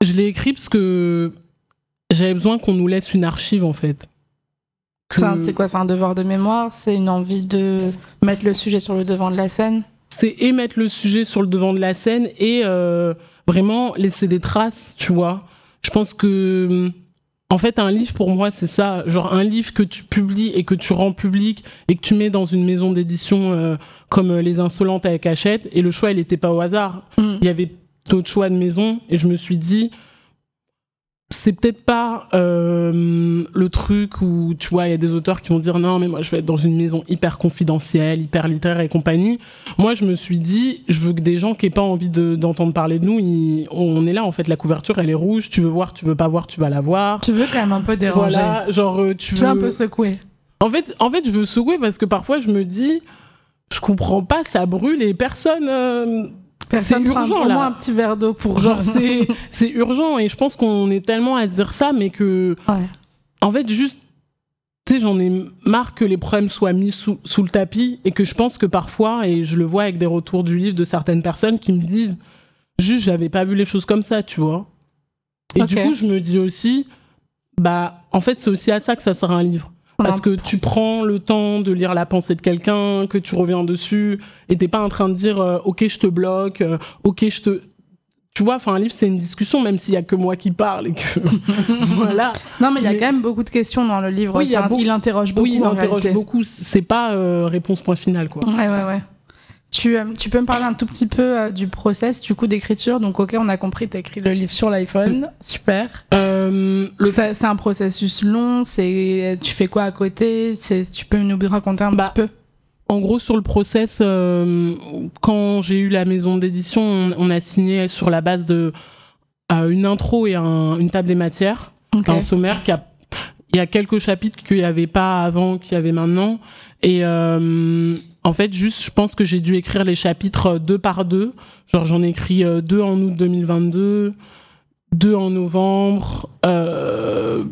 Je l'ai écrit parce que j'avais besoin qu'on nous laisse une archive, en fait. Que- c'est quoi C'est un devoir de mémoire? C'est une envie de mettre le sujet sur le devant de la scène? C'est et mettre le sujet sur le devant de la scène et euh, vraiment laisser des traces, tu vois. Je pense que, en fait, un livre pour moi, c'est ça. Genre un livre que tu publies et que tu rends public et que tu mets dans une maison d'édition euh, comme euh, Les Insolentes avec Hachette. Et le choix, il n'était pas au hasard. Mm. Il y avait d'autres choix de maison et je me suis dit, c'est peut-être pas euh, le truc où, tu vois, il y a des auteurs qui vont dire non, mais moi, je vais être dans une maison hyper confidentielle, hyper littéraire et compagnie. Moi, je me suis dit, je veux que des gens qui n'aient pas envie de- d'entendre parler de nous, ils- on est là, en fait, la couverture, elle est rouge, tu veux voir, tu veux pas voir, tu vas la voir. Tu veux quand même un peu déranger. Voilà, genre, euh, tu Tu veux un peu secouer. En fait, en fait, je veux secouer parce que parfois, je me dis, je comprends pas, ça brûle et personne... euh, Personne c'est urgent, là. un petit verre d'eau pour. Genre, <laughs> c'est c'est urgent et je pense qu'on est tellement à se dire ça, mais que, Ouais. en fait, juste, tu sais, j'en ai marre que les problèmes soient mis sous, sous le tapis et que je pense que parfois, et je le vois avec des retours du livre de certaines personnes qui me disent, juste, j'avais pas vu les choses comme ça, tu vois. Et du coup, je me dis aussi, bah, en fait, c'est aussi à ça que ça sert un livre. Parce que tu prends le temps de lire la pensée de quelqu'un, que tu reviens dessus, et t'es pas en train de dire euh, ok je te bloque, euh, ok je te, tu vois, enfin un livre c'est une discussion même s'il y a que moi qui parle et que <laughs> voilà. Non, mais il y a Mais- quand même beaucoup de questions dans le livre. Oui, il y a un- beaucoup- il interroge beaucoup. oui, il en interroge réalité. beaucoup. C'est pas euh, réponse point final quoi. Ouais, ouais, ouais. Tu, euh, tu peux me parler un tout petit peu euh, du process du coup d'écriture? Donc ok, on a compris, t'as écrit le livre sur l'iPhone, super. Euh, le C'est un processus long, c'est tu fais quoi à côté? Tu peux nous raconter un Bah, petit peu? En gros, sur le process, euh, quand j'ai eu la maison d'édition, on, on a signé sur la base de une intro et un- une table des matières, Ok. un sommaire qui a il y a quelques chapitres qu'il n'y avait pas avant, qu'il y avait maintenant. Et euh, en fait, juste, je pense que j'ai dû écrire les chapitres deux par deux. Genre, j'en ai écrit euh, deux en août 2022, deux en novembre. euh,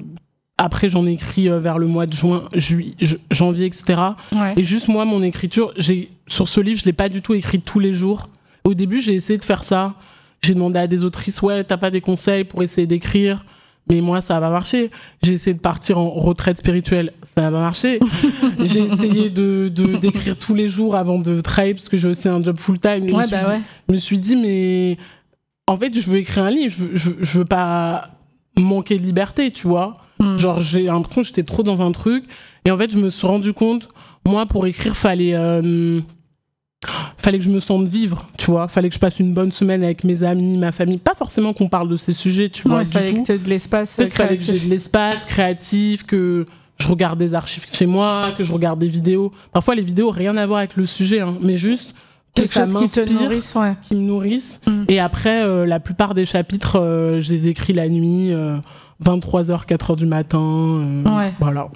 après, j'en ai écrit euh, vers le mois de juin, juillet, janvier, etc. Ouais. Et juste moi, mon écriture, j'ai sur ce livre, je l'ai pas du tout écrit tous les jours. Au début, j'ai essayé de faire ça. J'ai demandé à des autrices, ouais, t'as pas des conseils pour essayer d'écrire? Mais moi, ça va pas marcher. J'ai essayé de partir en retraite spirituelle, ça va pas marcher. <laughs> j'ai essayé de de- d'écrire tous les jours avant de travailler parce que j'ai aussi un job full time. Et je me Ouais, suis bah dit- ouais. je me suis dit, mais en fait, je veux écrire un livre. Je, veux- je, veux- je veux pas manquer de liberté, tu vois. Hmm. Genre, j'ai l'impression que j'étais trop dans un truc. Et en fait, je me suis rendu compte, moi, pour écrire, fallait, euh, fallait que je me sente vivre, tu vois. Fallait que je passe une bonne semaine avec mes amis, ma famille. Pas forcément qu'on parle de ces sujets, tu vois. Ouais, du fallait tout. que tu de l'espace euh, fait, fallait que j'ai créatif. de l'espace créatif, que je regarde des archives chez moi, que je regarde des vidéos. Parfois, les vidéos, rien à voir avec le sujet, hein, mais juste que Quelque ça chose qui te nourrisse, ouais. qui me nourrissent. Mm. Et après, euh, la plupart des chapitres, euh, je les écris la nuit, euh, 23h, 4h du matin. euh, Ouais. Voilà.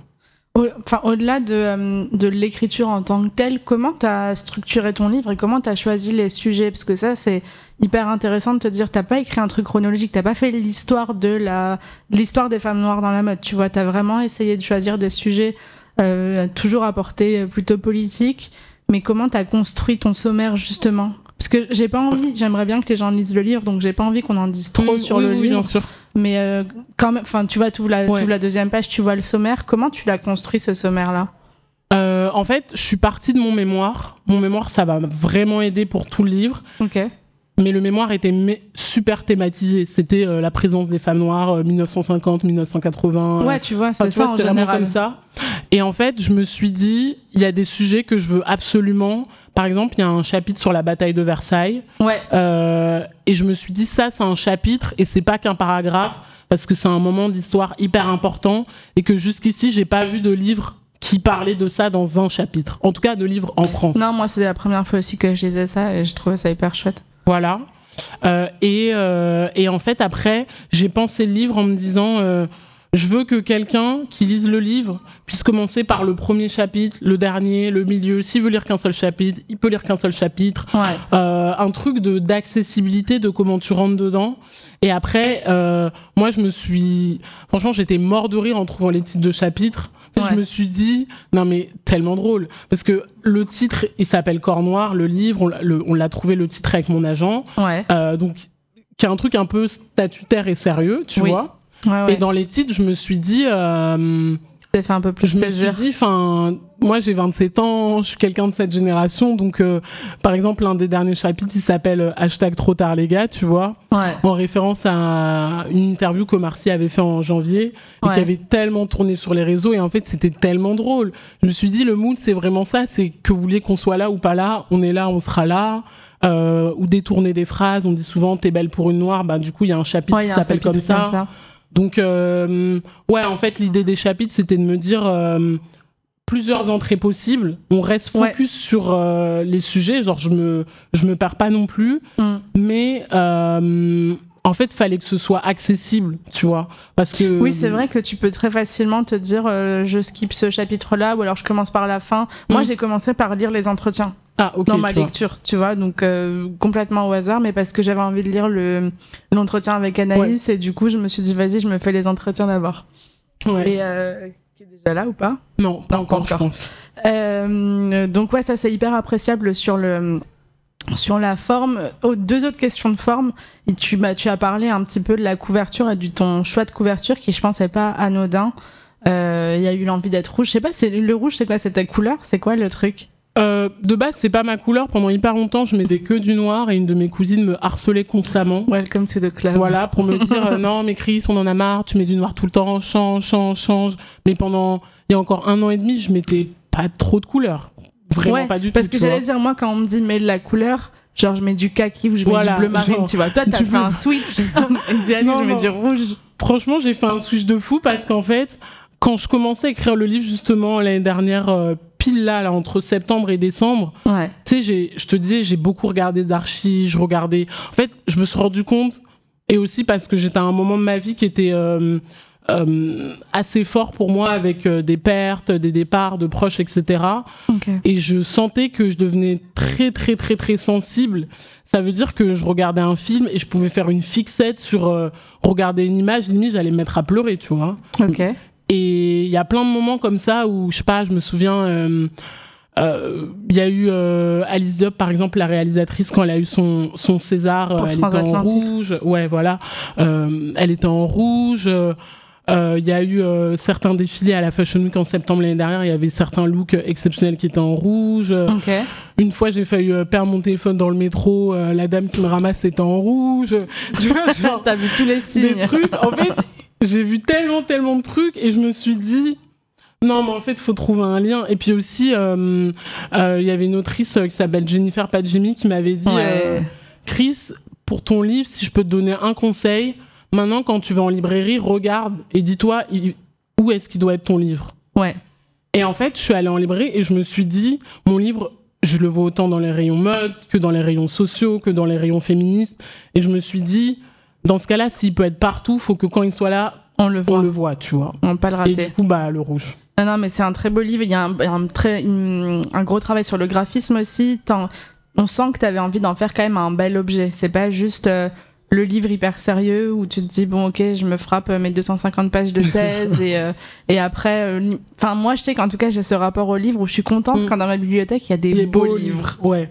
Au- Enfin, au-delà de, euh, de l'écriture en tant que telle, comment tu as structuré ton livre et comment tu as choisi les sujets? Parce que ça, c'est hyper intéressant de te dire, t'as pas écrit un truc chronologique, t'as pas fait l'histoire de la l'histoire des femmes noires dans la mode, tu vois, t'as vraiment essayé de choisir des sujets euh, toujours à portée euh, plutôt politique, mais comment t'as construit ton sommaire justement? Parce que j'ai pas envie, j'aimerais bien que les gens lisent le livre, donc j'ai pas envie qu'on en dise trop sur oui, le oui, livre. bien sûr. Mais euh, quand même, enfin, tu vois, tu la, Ouais. t'ouvres la deuxième page, tu vois le sommaire. Comment tu l'as construit ce sommaire-là? Euh, en fait, je suis partie de mon mémoire. Mon mémoire, ça va vraiment aider pour tout le livre. Ok. Mais le mémoire était super thématisé. C'était euh, la présence des femmes noires, euh, 1950, 1980. Ouais, tu vois, c'est ça vois, en général. comme ça. Et en fait, je me suis dit, il y a des sujets que je veux absolument. Par exemple, il y a un chapitre sur la bataille de Versailles. Ouais. Euh, et je me suis dit, ça, c'est un chapitre et c'est pas qu'un paragraphe parce que c'est un moment d'histoire hyper important et que jusqu'ici, j'ai pas vu de livre qui parlait de ça dans un chapitre. En tout cas, de livre en France. Non, moi, c'est la première fois aussi que je lisais ça et je trouvais ça hyper chouette. Voilà. Euh, et, euh, et en fait, après, j'ai pensé le livre en me disant, euh, je veux que quelqu'un qui lise le livre puisse commencer par le premier chapitre, le dernier, le milieu. S'il veut lire qu'un seul chapitre, il peut lire qu'un seul chapitre. Ouais. Euh, un truc de d'accessibilité, de comment tu rentres dedans. Et après, euh, moi, je me suis... Franchement, j'étais mort de rire en trouvant les titres de chapitres. Ouais. Je me suis dit, non mais tellement drôle. Parce que le titre, il s'appelle Corps Noir, le livre, on l'a- le- on l'a trouvé le titre avec mon agent. Ouais. Euh, donc, qui est un truc un peu statutaire et sérieux, tu Oui. vois. Ouais, ouais. Et dans les titres, je me suis dit... euh, Ça fait un peu plus je me plaisir. suis dit, enfin, moi j'ai 27 ans, je suis quelqu'un de cette génération, donc euh, par exemple l'un des derniers chapitres, il s'appelle euh, hashtag trop tard les gars, tu vois, Ouais. en référence à une interview que Marcy avait fait en janvier et Ouais. qui avait tellement tourné sur les réseaux et en fait c'était tellement drôle. Je me suis dit le mood c'est vraiment ça, c'est que vous vouliez qu'on soit là ou pas là, on est là, on sera là. Euh, ou détourner des phrases, on dit souvent t'es belle pour une noire, bah du coup il y a un chapitre Ouais, qui s'appelle comme ça. Donc, euh, ouais, en fait, l'idée des chapitres, c'était de me dire euh, plusieurs entrées possibles. On reste Ouais. focus sur euh, les sujets, genre je me, je me perds pas non plus, Mm. mais euh, en fait, fallait que ce soit accessible, tu vois, parce que Oui, c'est vrai que tu peux très facilement te dire euh, je skip ce chapitre-là ou alors je commence par la fin. Moi, Mm. j'ai commencé par lire les entretiens Ah, dans ma tu vois. lecture, tu vois, donc euh, complètement au hasard, mais parce que j'avais envie de lire le l'entretien avec Anaïs et du coup, je me suis dit vas-y, je me fais les entretiens d'abord. Ouais. Et euh, qui est déjà là ou pas? Non, pas Non, encore, pas je encore. pense. Donc ouais, ça c'est hyper appréciable sur le sur la forme. Oh, deux autres questions de forme. Et tu bah, tu as parlé un petit peu de la couverture et du ton choix de couverture qui je pense est pas anodin. Euh, Il y a eu l'envie d'être rouge. Je sais pas, c'est le rouge, c'est quoi? C'est ta couleur? C'est quoi le truc? Euh, de base, c'est pas ma couleur. Pendant hyper longtemps, je mettais que du noir et une de mes cousines me harcelait constamment. Welcome to the club. Voilà, pour me dire euh, non, mais Chris, on en a marre, tu mets du noir tout le temps, change, change, change. Mais pendant, il y a encore un an et demi, je mettais pas trop de couleurs. Vraiment ouais, pas du parce tout. que tu vois. j'allais dire, moi, quand on me dit mets de la couleur, genre je mets du kaki ou je mets Voilà, du bleu marine, genre, tu vois. Toi, <laughs> t'as fait un switch. <laughs> Et Diane, Non, je mets non. du rouge. Franchement, j'ai fait un switch de fou parce qu'en fait, quand je commençais à écrire le livre justement l'année dernière, euh, pile là, là, entre septembre et décembre, Ouais. tu sais, je te disais, j'ai beaucoup regardé des archives, je regardais. En fait, je me suis rendu compte, et aussi parce que j'étais à un moment de ma vie qui était euh, euh, assez fort pour moi avec euh, des pertes, des départs de proches, etc. Ok. Et je sentais que je devenais très, très, très, très sensible. Ça veut dire que je regardais un film et je pouvais faire une fixette sur euh, regarder une image, limite, j'allais me mettre à pleurer, tu vois. Ok. Et il y a plein de moments comme ça où, je sais pas, je me souviens, euh, euh, il y a eu euh, Alice Diop, par exemple, la réalisatrice, quand elle a eu son, son César, elle était en rouge. Ouais, voilà. Euh, elle était en rouge. Euh, Il y a eu euh, certains défilés à la Fashion Week en septembre l'année dernière. Il y avait certains looks exceptionnels qui étaient en rouge. Une fois, j'ai failli euh, perdre mon téléphone dans le métro. la dame qui me ramasse était en rouge. <laughs> Tu vois, genre, T'as vu tous les signes. des trucs. En fait, j'ai vu tellement, tellement de trucs et je me suis dit, non, mais en fait, il faut trouver un lien. Et puis aussi, euh, euh, il y avait une autrice qui s'appelle Jennifer Padjemi qui m'avait dit, Ouais. euh, Chris, pour ton livre, si je peux te donner un conseil, maintenant, quand tu vas en librairie, regarde et dis-toi où est-ce qu'il doit être ton livre. Ouais. Et en fait, je suis allée en librairie et je me suis dit, mon livre, je le vois autant dans les rayons mode que dans les rayons sociaux, que dans les rayons féministes. Et je me suis dit, dans ce cas-là, s'il peut être partout, faut que quand il soit là, On le on voit. le voit, tu vois. On peut pas le Et rater. du coup, bah, le rouge. Non, non, mais c'est un très beau livre. Il y a un, très, un gros travail sur le graphisme aussi. On sent que tu avais envie d'en faire quand même un bel objet. C'est pas juste euh, le livre hyper sérieux où tu te dis, bon, ok, je me frappe euh, mes 250 pages de <laughs> thèse et, euh, et après. euh, Enfin, moi, je sais qu'en tout cas, j'ai ce rapport au livre où je suis contente Mm. quand dans ma bibliothèque, il y a des Les beaux, livres. Ouais.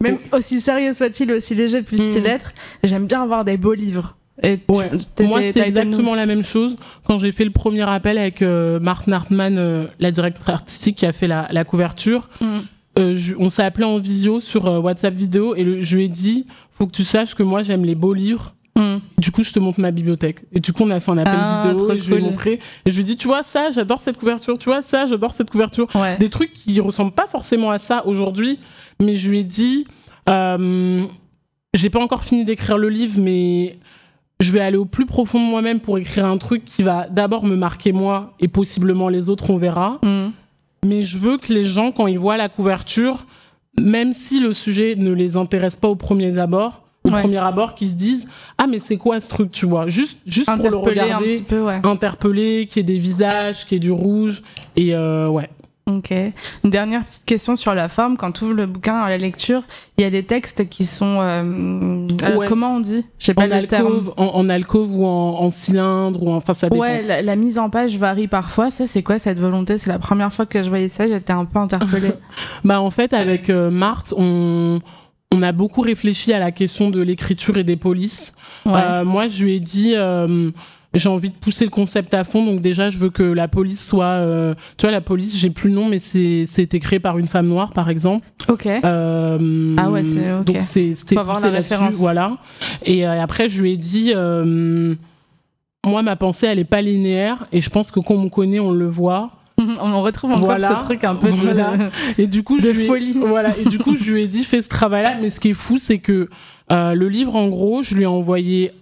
Même aussi sérieux soit-il, aussi léger puisse-t-il Mm. être, j'aime bien avoir des beaux livres. Et Ouais. Moi, c'était exactement la même chose quand j'ai fait le premier appel avec euh, Marthe Nartman, euh, la directrice artistique qui a fait la, la couverture. Mm. Euh, je- on s'est appelé en visio sur euh, WhatsApp vidéo et le- je lui ai dit faut que tu saches que moi j'aime les beaux livres. Mm. Du coup, je te montre ma bibliothèque. Et du coup, on a fait un appel Ah, vidéo et je lui ai montré. Et je lui ai dit, tu vois, ça, j'adore cette couverture. Tu vois, ça, j'adore cette couverture. Ouais. Des trucs qui ressemblent pas forcément à ça aujourd'hui. Mais je lui ai dit, euh, j'ai pas encore fini d'écrire le livre, mais je vais aller au plus profond de moi-même pour écrire un truc qui va d'abord me marquer moi et possiblement les autres, on verra. Mm. Mais je veux que les gens, quand ils voient la couverture, même si le sujet ne les intéresse pas au premier abord, au Ouais. premier abord, qu'ils se disent ah mais c'est quoi ce truc, tu vois, juste juste pour le un regarder, petit peu, ouais. interpeller, qu'il y ait des visages, qu'il y ait du rouge et euh, ouais. Ok. Une dernière petite question sur la forme. Quand tu ouvres le bouquin à la lecture, il y a des textes qui sont. euh, alors, Ouais. comment on dit? Je sais pas En le terme. en, en alcôve ou en, en cylindre ou en, enfin ça dépend. Ouais, la, la mise en page varie parfois. Ça, c'est quoi cette volonté? C'est la première fois que je voyais ça, j'étais un peu interpellée. <laughs> <laughs> Bah en fait avec euh, Marthe, on on a beaucoup réfléchi à la question de l'écriture et des polices. Ouais. Euh, moi, je lui ai dit, euh, j'ai envie de pousser le concept à fond. Donc déjà, je veux que la police soit, euh, tu vois, la police, j'ai plus le nom, mais c'est c'était créé par une femme noire, par exemple. ok. Euh, Ah ouais, c'est- ok. Donc c'est c'était avoir la référence. voilà. Et euh, après, je lui ai dit, moi, ma pensée, elle est pas linéaire, et je pense que quand on me connaît, on le voit. <laughs> on retrouve encore Voilà. ce truc un peu de- Voilà. Et du coup, <laughs> De je ai- folie. <laughs> Voilà. Et du coup, je lui ai dit, fais ce travail-là. Mais ce qui est fou, c'est que euh, le livre, en gros, je lui ai envoyé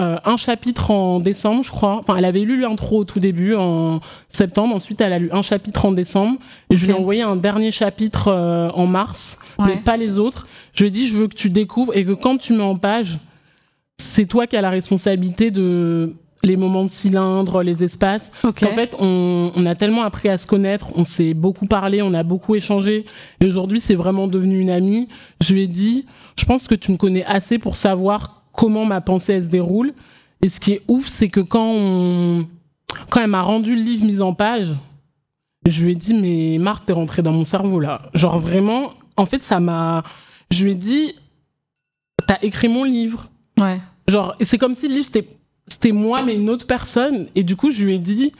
euh, un chapitre en décembre, je crois. Enfin, elle avait lu l'intro au tout début, en septembre. Ensuite, elle a lu un chapitre en décembre. Et je lui ai envoyé un dernier chapitre euh, en mars, mais pas les autres. Je lui ai dit, je veux que tu découvres et que quand tu mets en page, c'est toi qui as la responsabilité de les moments de cylindre, les espaces. En fait, on, on a tellement appris à se connaître, on s'est beaucoup parlé, on a beaucoup échangé. Et aujourd'hui, c'est vraiment devenu une amie. Je lui ai dit, je pense que tu me connais assez pour savoir comment ma pensée elle se déroule. Et ce qui est ouf, c'est que quand on, quand elle m'a rendu le livre mis en page, je lui ai dit, mais Marthe, t'es rentrée dans mon cerveau là. Genre vraiment, en fait, ça m'a. Je lui ai dit, t'as écrit mon livre. Ouais. Genre, c'est comme si le livre, c'était, c'était moi, mais une autre personne. Et du coup, je lui ai dit,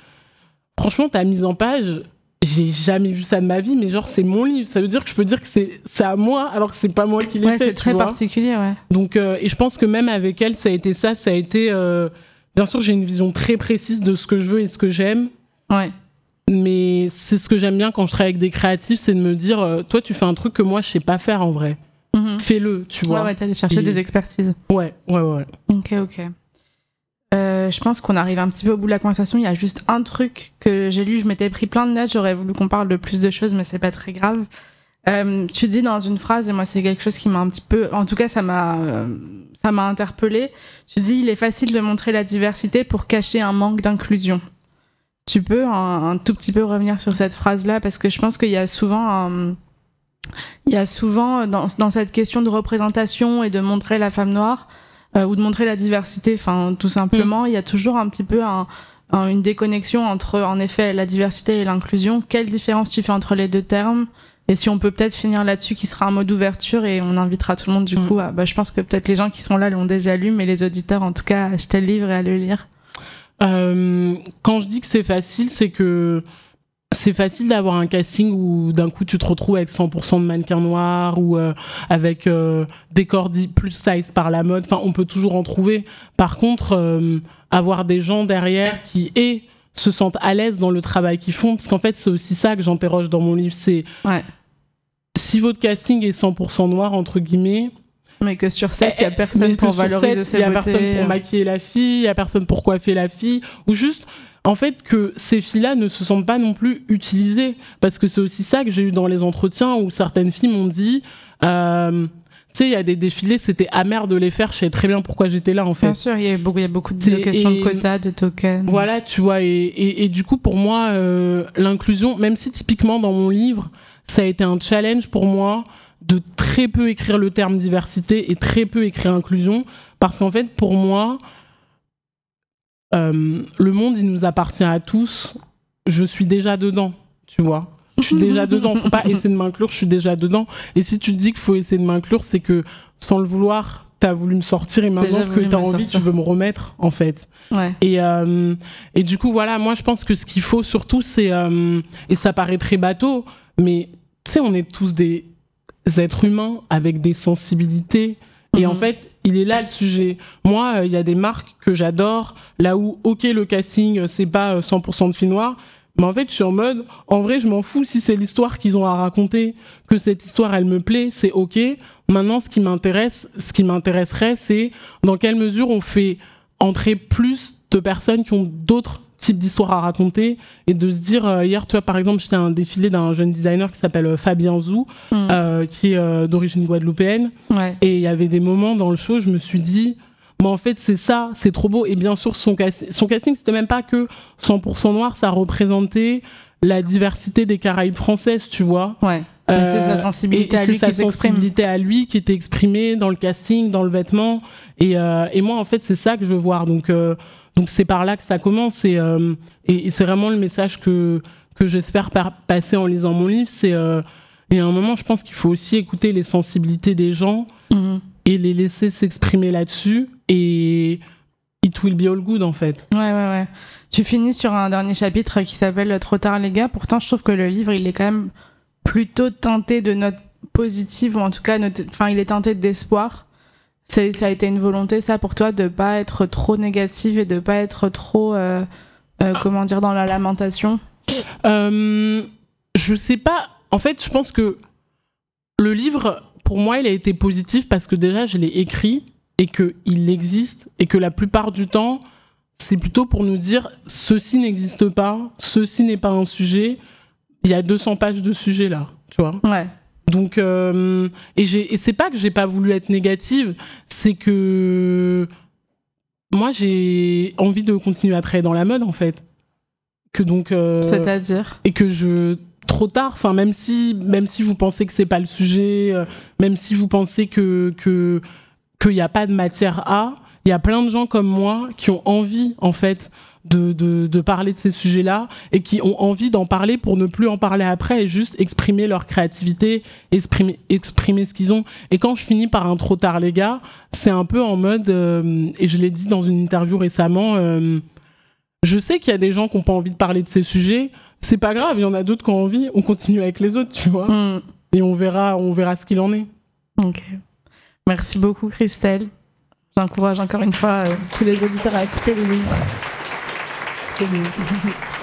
franchement, ta mise en page, j'ai jamais vu ça de ma vie, mais genre, c'est mon livre. Ça veut dire que je peux dire que c'est, à moi, alors que c'est pas moi qui l'ai Ouais, fait. c'est très vois. particulier, ouais. Donc, euh, et je pense que même avec elle, ça a été ça. Ça a été. euh, bien sûr, j'ai une vision très précise de ce que je veux et ce que j'aime. Ouais. mais c'est ce que j'aime bien quand je travaille avec des créatifs, c'est de me dire, euh, toi, tu fais un truc que moi, je sais pas faire en vrai. Mhm. Fais-le, tu Ouais, vois. ouais, t'allais chercher Et- des expertises. Ouais, ouais, ouais. Ok, ok. Euh, je pense qu'on arrive un petit peu au bout de la conversation. Il y a juste un truc que j'ai lu, je m'étais pris plein de notes, j'aurais voulu qu'on parle de plus de choses, mais c'est pas très grave. Euh, tu dis dans une phrase, et moi c'est quelque chose qui m'a un petit peu, en tout cas ça m'a, euh, ça m'a interpellé. Tu dis il est facile de montrer la diversité pour cacher un manque d'inclusion. Tu peux un, tout petit peu revenir sur cette phrase-là? Parce que je pense qu'il y a souvent il y a souvent dans cette question de représentation et de montrer la femme noire euh, ou de montrer la diversité, enfin tout simplement, il y a toujours un petit peu un- un- une déconnexion entre en effet la diversité et l'inclusion. Quelle différence tu fais entre les deux termes? Et si on peut peut-être finir là-dessus, qui sera un mot d'ouverture et on invitera tout le monde du Mm. coup. À, bah, je pense que peut-être les gens qui sont là l'ont déjà lu, mais les auditeurs en tout cas, à acheter le livre et à le lire. Euh, quand je dis que c'est facile, c'est que c'est facile d'avoir un casting où d'un coup tu te retrouves avec 100% de mannequins noirs ou euh, avec euh, des corps dits plus size par la mode. Enfin, on peut toujours en trouver. Par contre, euh, avoir des gens derrière qui et se sentent à l'aise dans le travail qu'ils font, parce qu'en fait c'est aussi ça que j'interroge dans mon livre. C'est Ouais. si votre casting est 100% noir entre guillemets, Mais que sur 7, il y a personne pour valoriser Il y a personne pour maquiller la fille, il y a personne pour coiffer la fille, ou juste en fait que ces filles-là ne se sentent pas non plus utilisées, parce que c'est aussi ça que j'ai eu dans les entretiens où certaines filles m'ont dit. Euh, tu sais, il y a des défilés, c'était amer de les faire. Je sais très bien pourquoi j'étais là, en fait. Bien sûr, il y a beaucoup, y a beaucoup de questions de quotas, de tokens. Voilà, tu vois, et, et, et du coup, pour moi, euh, l'inclusion, même si typiquement dans mon livre, ça a été un challenge pour moi de très peu écrire le terme diversité et très peu écrire inclusion, parce qu'en fait, pour moi, euh, le monde, il nous appartient à tous. Je suis déjà dedans, tu vois. Je suis déjà dedans. Faut pas essayer de m'inclure, je suis déjà dedans. Et si tu te dis qu'il faut essayer de m'inclure, c'est que sans le vouloir, t'as voulu me sortir et maintenant que t'as envie, sortir. tu veux me remettre, en fait. Ouais. Et, euh, et du coup, voilà, moi, je pense que ce qu'il faut surtout, c'est. euh, et ça paraît très bateau, mais tu sais, on est tous des êtres humains avec des sensibilités. Et Mhm. en fait, il est là le sujet. Moi, euh, il y a des marques que j'adore, là où, ok, le casting, euh, c'est pas euh, 100% de filles noires. Mais en fait, je suis en mode, en vrai, je m'en fous si c'est l'histoire qu'ils ont à raconter, que cette histoire, elle me plaît, c'est ok. Maintenant, ce qui m'intéresse, ce qui m'intéresserait, c'est dans quelle mesure on fait entrer plus de personnes qui ont d'autres types d'histoires à raconter et de se dire euh, hier tu vois par exemple j'étais à un défilé d'un jeune designer qui s'appelle euh, Fabien Zou Mm. euh, qui est euh, d'origine guadeloupéenne Ouais. et il y avait des moments dans le show je me suis dit mais en fait c'est ça c'est trop beau et bien sûr son, casting son casting c'était même pas que 100% noir ça représentait la diversité des Caraïbes françaises tu vois Ouais. Mais c'est sa sensibilité et à lui sa sensibilité à lui qui était exprimée dans le casting, dans le vêtement. Et, euh, et moi, en fait, c'est ça que je veux voir. Donc, euh, donc c'est par là que ça commence. Et, euh, et, et c'est vraiment le message que que j'espère passer en lisant mon livre. C'est euh, et à un moment, je pense qu'il faut aussi écouter les sensibilités des gens Mhm. et les laisser s'exprimer là-dessus. Et it will be all good, en fait. Ouais, ouais, ouais. Tu finis sur un dernier chapitre qui s'appelle Trop tard, les gars. Pourtant, je trouve que le livre, il est quand même plutôt teinté de notes positives, ou en tout cas, enfin, il est teinté d'espoir. Ça a été une volonté, ça, pour toi, de pas être trop négative et de pas être trop, euh, euh, comment dire, dans la lamentation? Euh, je sais pas. En fait, je pense que le livre, pour moi, il a été positif parce que déjà, je l'ai écrit et qu'il existe et que la plupart du temps, c'est plutôt pour nous dire ceci n'existe pas, ceci n'est pas un sujet. Il y a 200 pages de sujet là, tu vois? Ouais. Donc, euh, et, c'est pas que j'ai pas voulu être négative, c'est que moi j'ai envie de continuer à travailler dans la mode en fait. Que donc. euh, C'est-à-dire? et que je trop tard enfin même si même si vous pensez que c'est pas le sujet euh, même si vous pensez que que qu'il n'y a pas de matière à il y a plein de gens comme moi qui ont envie en fait de, de, de parler de ces sujets-là et qui ont envie d'en parler pour ne plus en parler après et juste exprimer leur créativité, exprimer, exprimer ce qu'ils ont. Et quand je finis par un trop tard les gars, c'est un peu en mode, euh, et je l'ai dit dans une interview récemment, euh, je sais qu'il y a des gens qui n'ont pas envie de parler de ces sujets. C'est pas grave, il y en a d'autres qui ont envie. On continue avec les autres, tu vois. Hmm. Et on verra, on verra ce qu'il en est. Ok. Merci beaucoup, Christelle. J'encourage encore une fois euh, tous les auditeurs à écouter le livre. Thank you. <laughs>